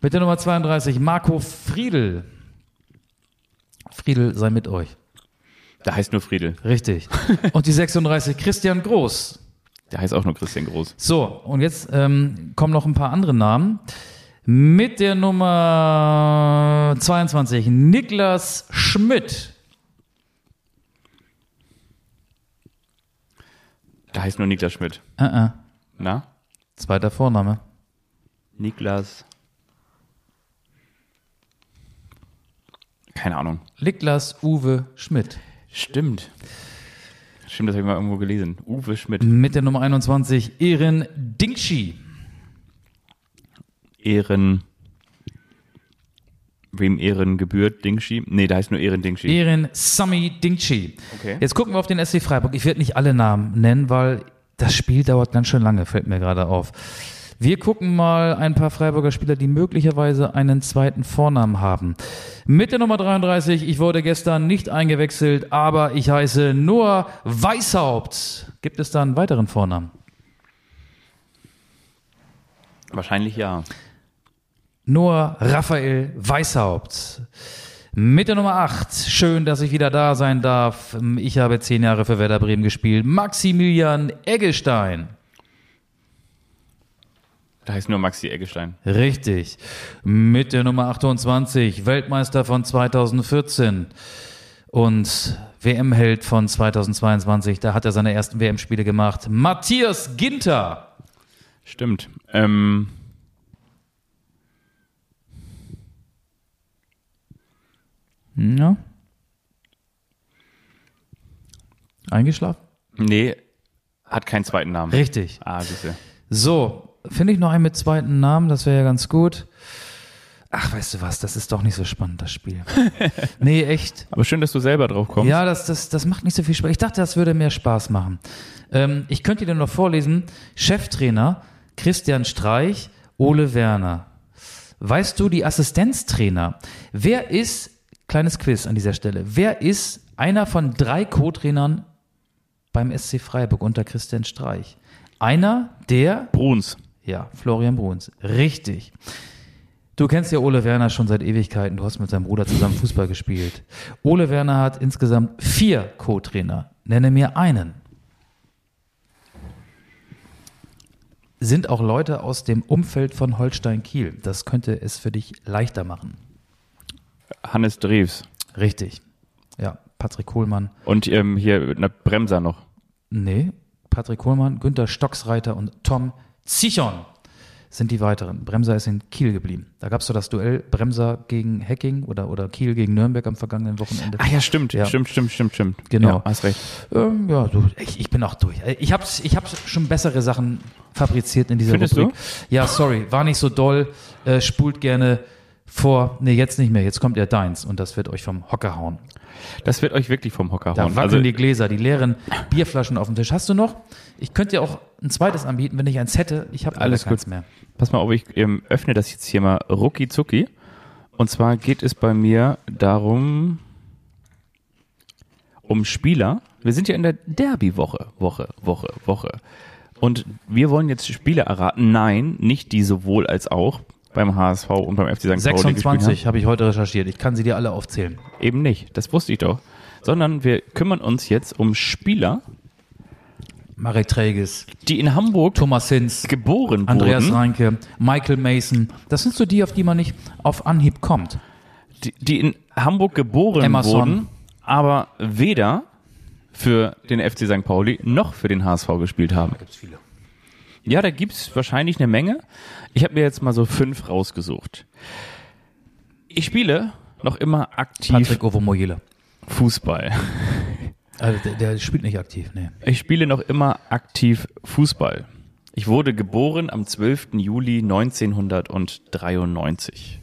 Mit der Nummer 32, Marco Friedel. Friedel sei mit euch. Der heißt nur Friedel. Richtig. Und die 36, Christian Groß. Der heißt auch nur Christian Groß. So, und jetzt ähm, kommen noch ein paar andere Namen. Mit der Nummer 22, Niklas Schmidt. Der heißt nur Niklas Schmidt. Äh, äh. Na? Zweiter Vorname. Niklas. Keine Ahnung. Niklas Uwe Schmidt. Stimmt. Stimmt, das habe ich mal irgendwo gelesen. Uwe Schmidt. Mit der Nummer 21, Erin Dingschi. Ehren. Wem Ehren gebührt? Dingschi? Nee, der heißt nur Ehren Dingschi. Erin Sami Dingschi. Okay. Jetzt gucken wir auf den SC Freiburg. Ich werde nicht alle Namen nennen, weil das Spiel dauert ganz schön lange, fällt mir gerade auf. Wir gucken mal ein paar Freiburger Spieler, die möglicherweise einen zweiten Vornamen haben. Mit der Nummer 33, ich wurde gestern nicht eingewechselt, aber ich heiße Noah Weishaupt. Gibt es da einen weiteren Vornamen? Wahrscheinlich ja. Noah Raphael Weishaupt. Mit der Nummer 8, schön, dass ich wieder da sein darf. Ich habe zehn Jahre für Werder Bremen gespielt. Maximilian Eggestein. Da heißt nur Maxi Eggestein. Richtig. Mit der Nummer 28, Weltmeister von 2014 und WM-Held von 2022. Da hat er seine ersten WM-Spiele gemacht. Matthias Ginter. Stimmt. Ähm, Ja. Eingeschlafen? nee, hat keinen zweiten Namen. Richtig. Ah, siehste. So, finde ich noch einen mit zweiten Namen, das wäre ja ganz gut. Ach, weißt du was, das ist doch nicht so spannend, das Spiel. [LAUGHS] nee, echt. Aber schön, dass du selber drauf kommst. Ja, das, das, das macht nicht so viel Spaß. Ich dachte, das würde mehr Spaß machen. Ähm, ich könnte dir noch vorlesen, Cheftrainer Christian Streich, Ole Werner. Weißt du, die Assistenztrainer, wer ist, kleines Quiz an dieser Stelle, wer ist einer von drei Co-Trainern beim SC Freiburg unter Christian Streich? Einer, der Bruns. ja, Florian Bruns. Richtig. Du kennst ja Ole Werner schon seit Ewigkeiten. Du hast mit seinem Bruder zusammen Fußball gespielt. Ole Werner hat insgesamt vier Co-Trainer. Nenne mir einen. Sind auch Leute aus dem Umfeld von Holstein Kiel. Das könnte es für dich leichter machen. Hannes Drews. Richtig. Ja, Patrick Kohlmann. Und ähm, hier na, Bremser noch. Nee, Patrick Kohlmann, Günther Stocksreiter und Tom Zichon sind die weiteren. Bremser ist in Kiel geblieben. Da gab es so das Duell Bremser gegen Hacking oder, oder Kiel gegen Nürnberg am vergangenen Wochenende. Ah ja, stimmt, Ja. stimmt, stimmt, stimmt, stimmt. Genau. Ja, hast recht. Ähm, ja, du, ich, ich bin auch durch. Äh, Ich habe ich hab schon bessere Sachen fabriziert in dieser Findest Rubrik. Ja, sorry, war nicht so doll. Äh, spult gerne vor. Nee, jetzt nicht mehr. Jetzt kommt ja deins und das wird euch vom Hocker hauen. Das wird euch wirklich vom Hocker Da hauen. wackeln Also, die Gläser, die leeren Bierflaschen auf dem Tisch. Hast du noch? Ich könnte dir auch ein zweites anbieten, wenn ich eins hätte. Ich habe Alles keins mehr. pass mal auf, ich ähm, öffne das jetzt hier mal rucki zucki. Und zwar geht es bei mir darum, um Spieler. Wir sind ja in der Derby-Woche, Woche, Woche, Woche. Und wir wollen jetzt Spieler erraten. Nein, nicht die sowohl als auch beim HSV und beim FC St. Pauli gespielt haben. 26 habe ich heute recherchiert. Ich kann sie dir alle aufzählen. Eben nicht, das wusste ich doch. Sondern wir kümmern uns jetzt um Spieler, Marek Treges, die in Hamburg Thomas Hinz, geboren Andreas wurden, Reinke, Michael Mason. Das sind so die, auf die man nicht auf Anhieb kommt. die, die in Hamburg geboren Emerson. wurden, aber weder für den FC St. Pauli noch für den HSV gespielt haben. Ja, da gibt's wahrscheinlich eine Menge. Ich habe mir jetzt mal so fünf rausgesucht. Ich spiele noch immer aktiv Patrick Ovomoyele. Fußball. Also der, der spielt nicht aktiv, nee. Ich spiele noch immer aktiv Fußball. Ich wurde geboren am 12. Juli 1993.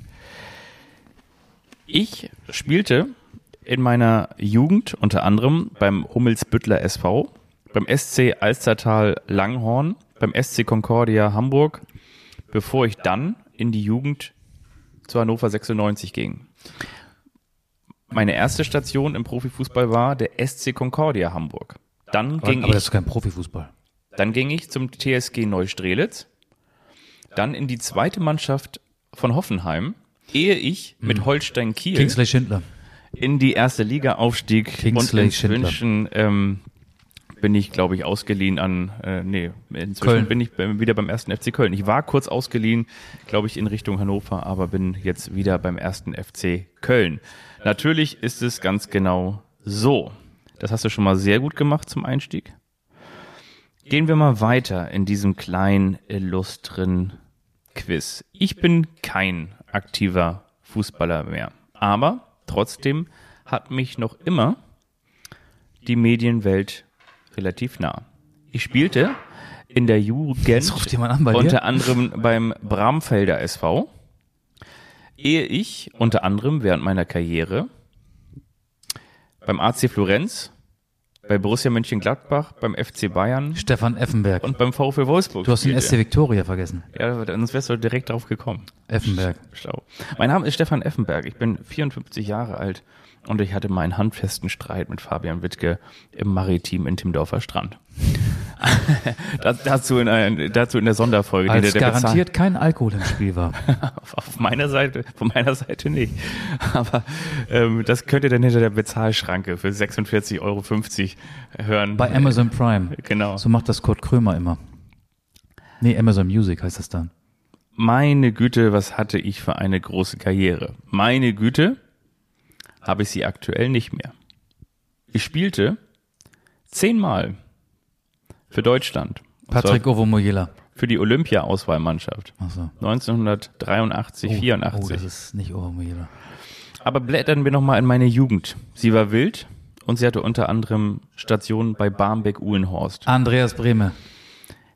Ich spielte in meiner Jugend unter anderem beim Hummelsbüttler SV, beim SC Alstertal Langhorn, beim SC Concordia Hamburg, bevor ich dann in die Jugend zu Hannover 96 ging. Meine erste Station im Profifußball war der SC Concordia Hamburg. Dann Aber, ging aber ich das ist kein Profifußball. dann ging ich zum TSG Neustrelitz, dann in die zweite Mannschaft von Hoffenheim, ehe ich mit Holstein Kiel Kingsley Schindler. in die erste Liga aufstieg Kingsley und Schindler. inzwischen ähm, bin ich, glaube ich, ausgeliehen an, äh, nee, inzwischen Köln. bin ich wieder beim ersten FC Köln. Ich war kurz ausgeliehen, glaube ich, in Richtung Hannover, aber bin jetzt wieder beim ersten FC Köln. Natürlich ist es ganz genau so. Das hast du schon mal sehr gut gemacht zum Einstieg. Gehen wir mal weiter in diesem kleinen, illustren Quiz. Ich bin kein aktiver Fußballer mehr, aber trotzdem hat mich noch immer die Medienwelt relativ nah. Ich spielte in der Jugend an unter anderem beim Bramfelder SV, ehe ich unter anderem während meiner Karriere beim AC Florenz, bei Borussia Mönchengladbach, beim FC Bayern Stefan Effenberg. und beim VfL Wolfsburg. du hast den. SC Victoria vergessen. Ja, sonst wärst du direkt drauf gekommen. Effenberg. Schlau. Mein Name ist Stefan Effenberg. Ich bin 54 Jahre alt und ich hatte meinen handfesten Streit mit Fabian Wittke im Maritim in Timdorfer Strand. [LAUGHS] Das, dazu, in, ein- dazu in der Sonderfolge. die Als der, der garantiert kein Alkohol im Spiel war. [LAUGHS] Auf, auf meiner Seite, von meiner Seite nicht. [LAUGHS] Aber ähm, das könnt ihr dann hinter der Bezahlschranke für 46,50 Euro hören. Bei Amazon Prime. Genau. So macht das Kurt Krömer immer. Nee, Amazon Music heißt das dann. Meine Güte, was hatte ich für eine große Karriere. Meine Güte, habe ich sie aktuell nicht mehr. Ich spielte zehnmal für Deutschland. Patrick Ovomoyela. Für die Olympia-Auswahlmannschaft. Achso. 1983, Oh, 84. das ist nicht Ovomoyela. Aber blättern wir nochmal in meine Jugend. Sie war wild und sie hatte unter anderem Stationen bei Barmbek-Uhlenhorst. Andreas Brehme.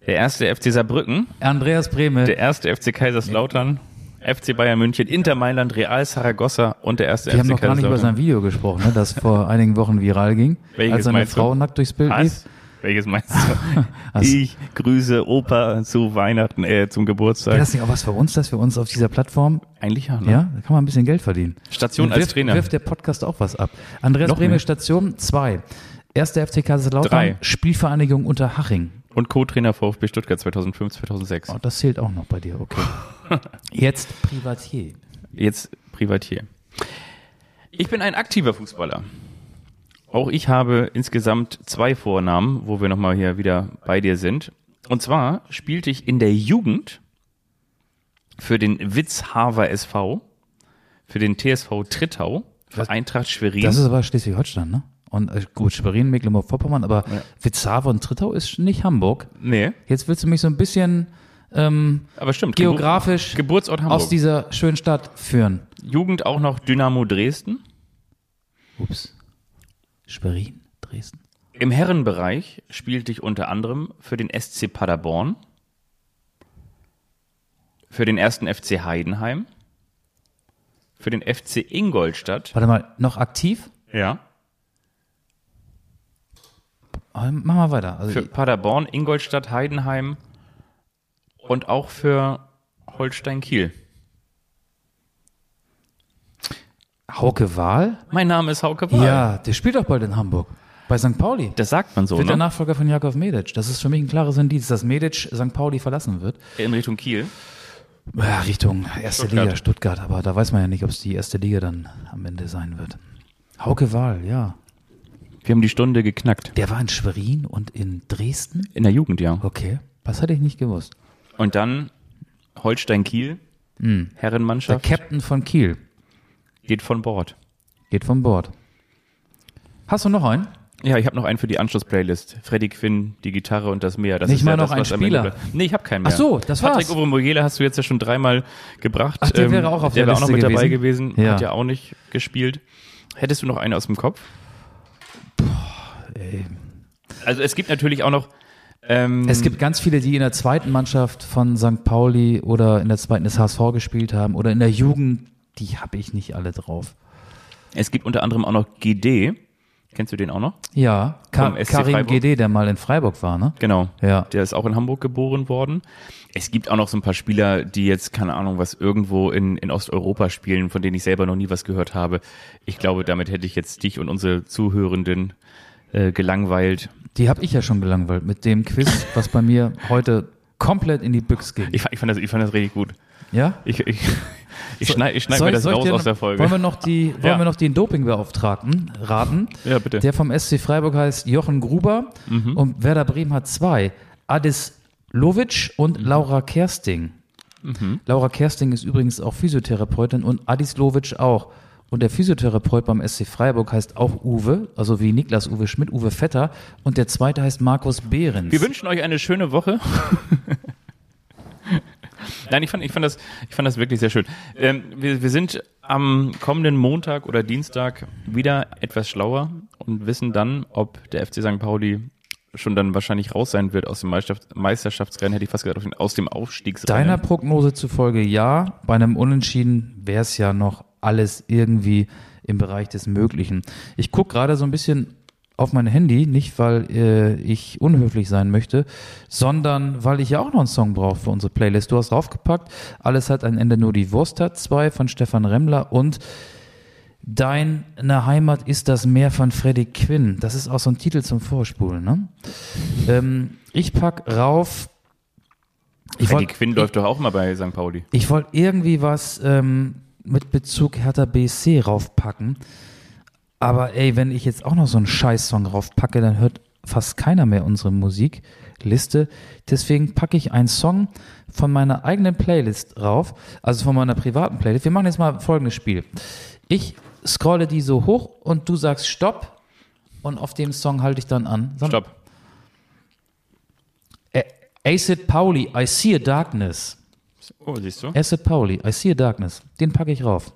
Der erste FC Saarbrücken, Andreas Brehme. der erste FC Kaiserslautern, FC Bayern München, Inter Mailand, Real Saragossa und der erste Die haben FC noch gar nicht über Kaiserslautern. sein Video gesprochen, ne, das vor einigen Wochen viral ging, Welches als seine meinst du? Frau nackt durchs Bild lief. Welches meinst du? Was? [LAUGHS] Ich grüße Opa zu Weihnachten, äh, zum Wäre Geburtstag. das nicht auch was für uns, dass wir uns auf dieser Plattform, Eigentlich ja, ne? ja, da kann man ein bisschen Geld verdienen. Station Und als wirft, Trainer. Wirft der Podcast auch was ab. Andreas Noch Brehme, mehr. Station 2. Erste FC Kaiserslautern. Spielvereinigung Unterhaching. Und Co-Trainer VfB Stuttgart 2005, 2006. Oh, das zählt auch noch bei dir, okay. [LAUGHS] Jetzt Privatier. Jetzt Privatier. Ich bin ein aktiver Fußballer. Auch ich habe insgesamt zwei Vornamen, wo wir nochmal hier wieder bei dir sind. Und zwar spielte ich in der Jugend für den Witzhaver SV, für den TSV Trittau, für Eintracht Schwerin. Das ist aber Schleswig-Holstein, ne? Und äh, gut, Schwerin, Mecklenburg-Vorpommern, aber Witzhaver und Trittau ist nicht Hamburg. nee, Jetzt willst du mich so ein bisschen ähm, aber stimmt. geografisch Gebur Geburtsort Hamburg. aus dieser schönen Stadt führen. Jugend auch noch Dynamo Dresden. Ups. Schwerin, Dresden. Im Herrenbereich spielte ich unter anderem für den SC Paderborn, für den ersten FC Heidenheim, für den FC Ingolstadt. Warte mal, noch aktiv? Ja. Mach mal weiter. Also Für Paderborn, Ingolstadt, Heidenheim und auch für Holstein Kiel. Hauke Wahl? Mein Name ist Hauke Wahl. Ja, der spielt doch bald in Hamburg. Bei St. Pauli. Das sagt man so, wird der ne? Nachfolger von Jakov Medic. Das ist für mich ein klares Indiz, dass Medic St. Pauli verlassen wird. In Richtung Kiel. Ja, Richtung erste Stuttgart. Liga, Stuttgart. Aber da weiß man ja nicht, ob es die erste Liga dann am Ende sein wird. Hauke Wahl, ja. Wir haben die Stunde geknackt. Der war in Schwerin und in Dresden? In der Jugend, ja. Okay, das hatte ich nicht gewusst. Und dann Holstein Kiel, Der Herrenmannschaft, Captain von Kiel geht von Bord. geht vom Bord. Hast du noch einen? Ja, ich habe noch einen für die Anschluss-Playlist. Freddy Quinn, die Gitarre und das Meer. Das Nicht ist mal ja noch das, ein Spieler? Nee, ich habe keinen mehr. Ach so, das war's. Patrick Obermojele hast du jetzt ja schon dreimal gebracht. Ähm, Ach, der wäre auch auf der der wäre auch noch Liste mit dabei gewesen. gewesen. Ja. Hat ja auch nicht gespielt. Hättest du noch einen aus dem Kopf? Also es gibt natürlich auch noch ähm, Es gibt ganz viele, die in der zweiten Mannschaft von St. Pauli oder in der zweiten des HSV gespielt haben oder in der Jugend. Die habe ich nicht alle drauf. es gibt unter anderem auch noch GD. Kennst du den auch noch? Ja, Ka Karim Freiburg. GD, der mal in Freiburg war, ne? Genau. Ja. Der ist auch in Hamburg geboren worden. Es gibt auch noch so ein paar Spieler, die jetzt, keine Ahnung, was irgendwo in, in Osteuropa spielen, von denen ich selber noch nie was gehört habe. Ich glaube, damit hätte ich jetzt dich und unsere Zuhörenden äh, gelangweilt. Die habe ich ja schon gelangweilt mit dem Quiz, was bei mir heute komplett in die Büchs ging. Ich, ich, fand, das, ich fand das richtig gut. Ja? Ich, ich, [LAUGHS] ich schneide ich schneid mir das raus dir- aus der Folge. Wollen wir noch, die, [LAUGHS] wollen Ja. wir noch den Dopingbeauftragten raten? Ja, bitte. Der vom SC Freiburg heißt Jochen Gruber Mhm. und Werder Bremen hat zwei. Adis Lovic Mhm. und Laura Kersting. Laura Kersting ist übrigens auch Physiotherapeutin und Adis Lovic auch. Und der Physiotherapeut beim SC Freiburg heißt auch Uwe, also wie Niklas Uwe Schmidt, Uwe Vetter. Und der zweite heißt Markus Behrens. Wir wünschen euch eine schöne Woche. [LAUGHS] Nein, ich fand, ich fand, das, ich fand das wirklich sehr schön. Ähm, wir, wir sind am kommenden Montag oder Dienstag wieder etwas schlauer und wissen dann, ob der FC St. Pauli schon dann wahrscheinlich raus sein wird aus dem Meisterschaft, Meisterschaftsrennen, hätte ich fast gesagt, aus dem- aus dem Aufstiegsrennen. Deiner Prognose zufolge ja. Bei einem Unentschieden wäre es ja noch alles irgendwie im Bereich des Möglichen. Ich gucke gerade so ein bisschen auf mein Handy, nicht weil äh, ich unhöflich sein möchte, sondern weil ich ja auch noch einen Song brauche für unsere Playlist. Du hast draufgepackt, alles hat ein Ende, nur die Wurst hat zwei von Stefan Remmler und Deine Heimat ist das Meer von Freddie Quinn. Das ist auch so ein Titel zum Vorspulen, ne? Ähm, ich pack rauf. Ich Freddy wollt- Quinn läuft doch auch mal bei St. Pauli. Ich wollte irgendwie was ähm, mit Bezug Hertha BSC raufpacken. Aber ey, wenn ich jetzt auch noch so einen Scheiß-Song raufpacke, dann hört fast keiner mehr unsere Musikliste. Deswegen packe ich einen Song von meiner eigenen Playlist rauf, also von meiner privaten Playlist. Wir machen jetzt mal folgendes Spiel. Ich scrolle die so hoch und du sagst Stopp und auf dem Song halte ich dann an. Sag- Stopp. Acid Pauli, I See a Darkness. Oh, siehst du? Acid Pauli, I See a Darkness. Den packe ich rauf.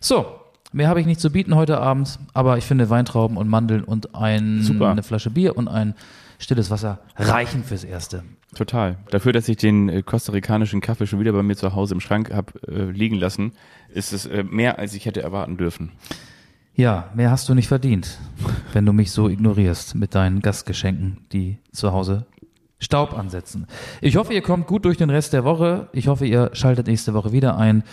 So, mehr habe ich nicht zu bieten heute Abend, aber ich finde Weintrauben und Mandeln und ein, Super. eine Flasche Bier und ein stilles Wasser reichen fürs Erste. Total. Dafür, dass ich den äh, kostarikanischen Kaffee schon wieder bei mir zu Hause im Schrank habe äh, liegen lassen, ist es äh, mehr, als ich hätte erwarten dürfen. Ja, mehr hast du nicht verdient, wenn du mich so ignorierst mit deinen Gastgeschenken, die zu Hause Staub ansetzen. Ich hoffe, ihr kommt gut durch den Rest der Woche. Ich hoffe, ihr schaltet nächste Woche wieder ein.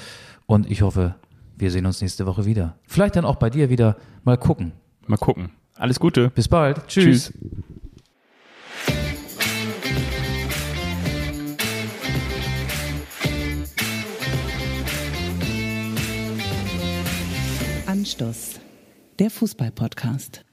Und ich hoffe, wir sehen uns nächste Woche wieder. Vielleicht dann auch bei dir wieder. Mal gucken. Mal gucken. Alles Gute. Bis bald. Tschüss. Tschüss. Anstoß, der Fußball-Podcast.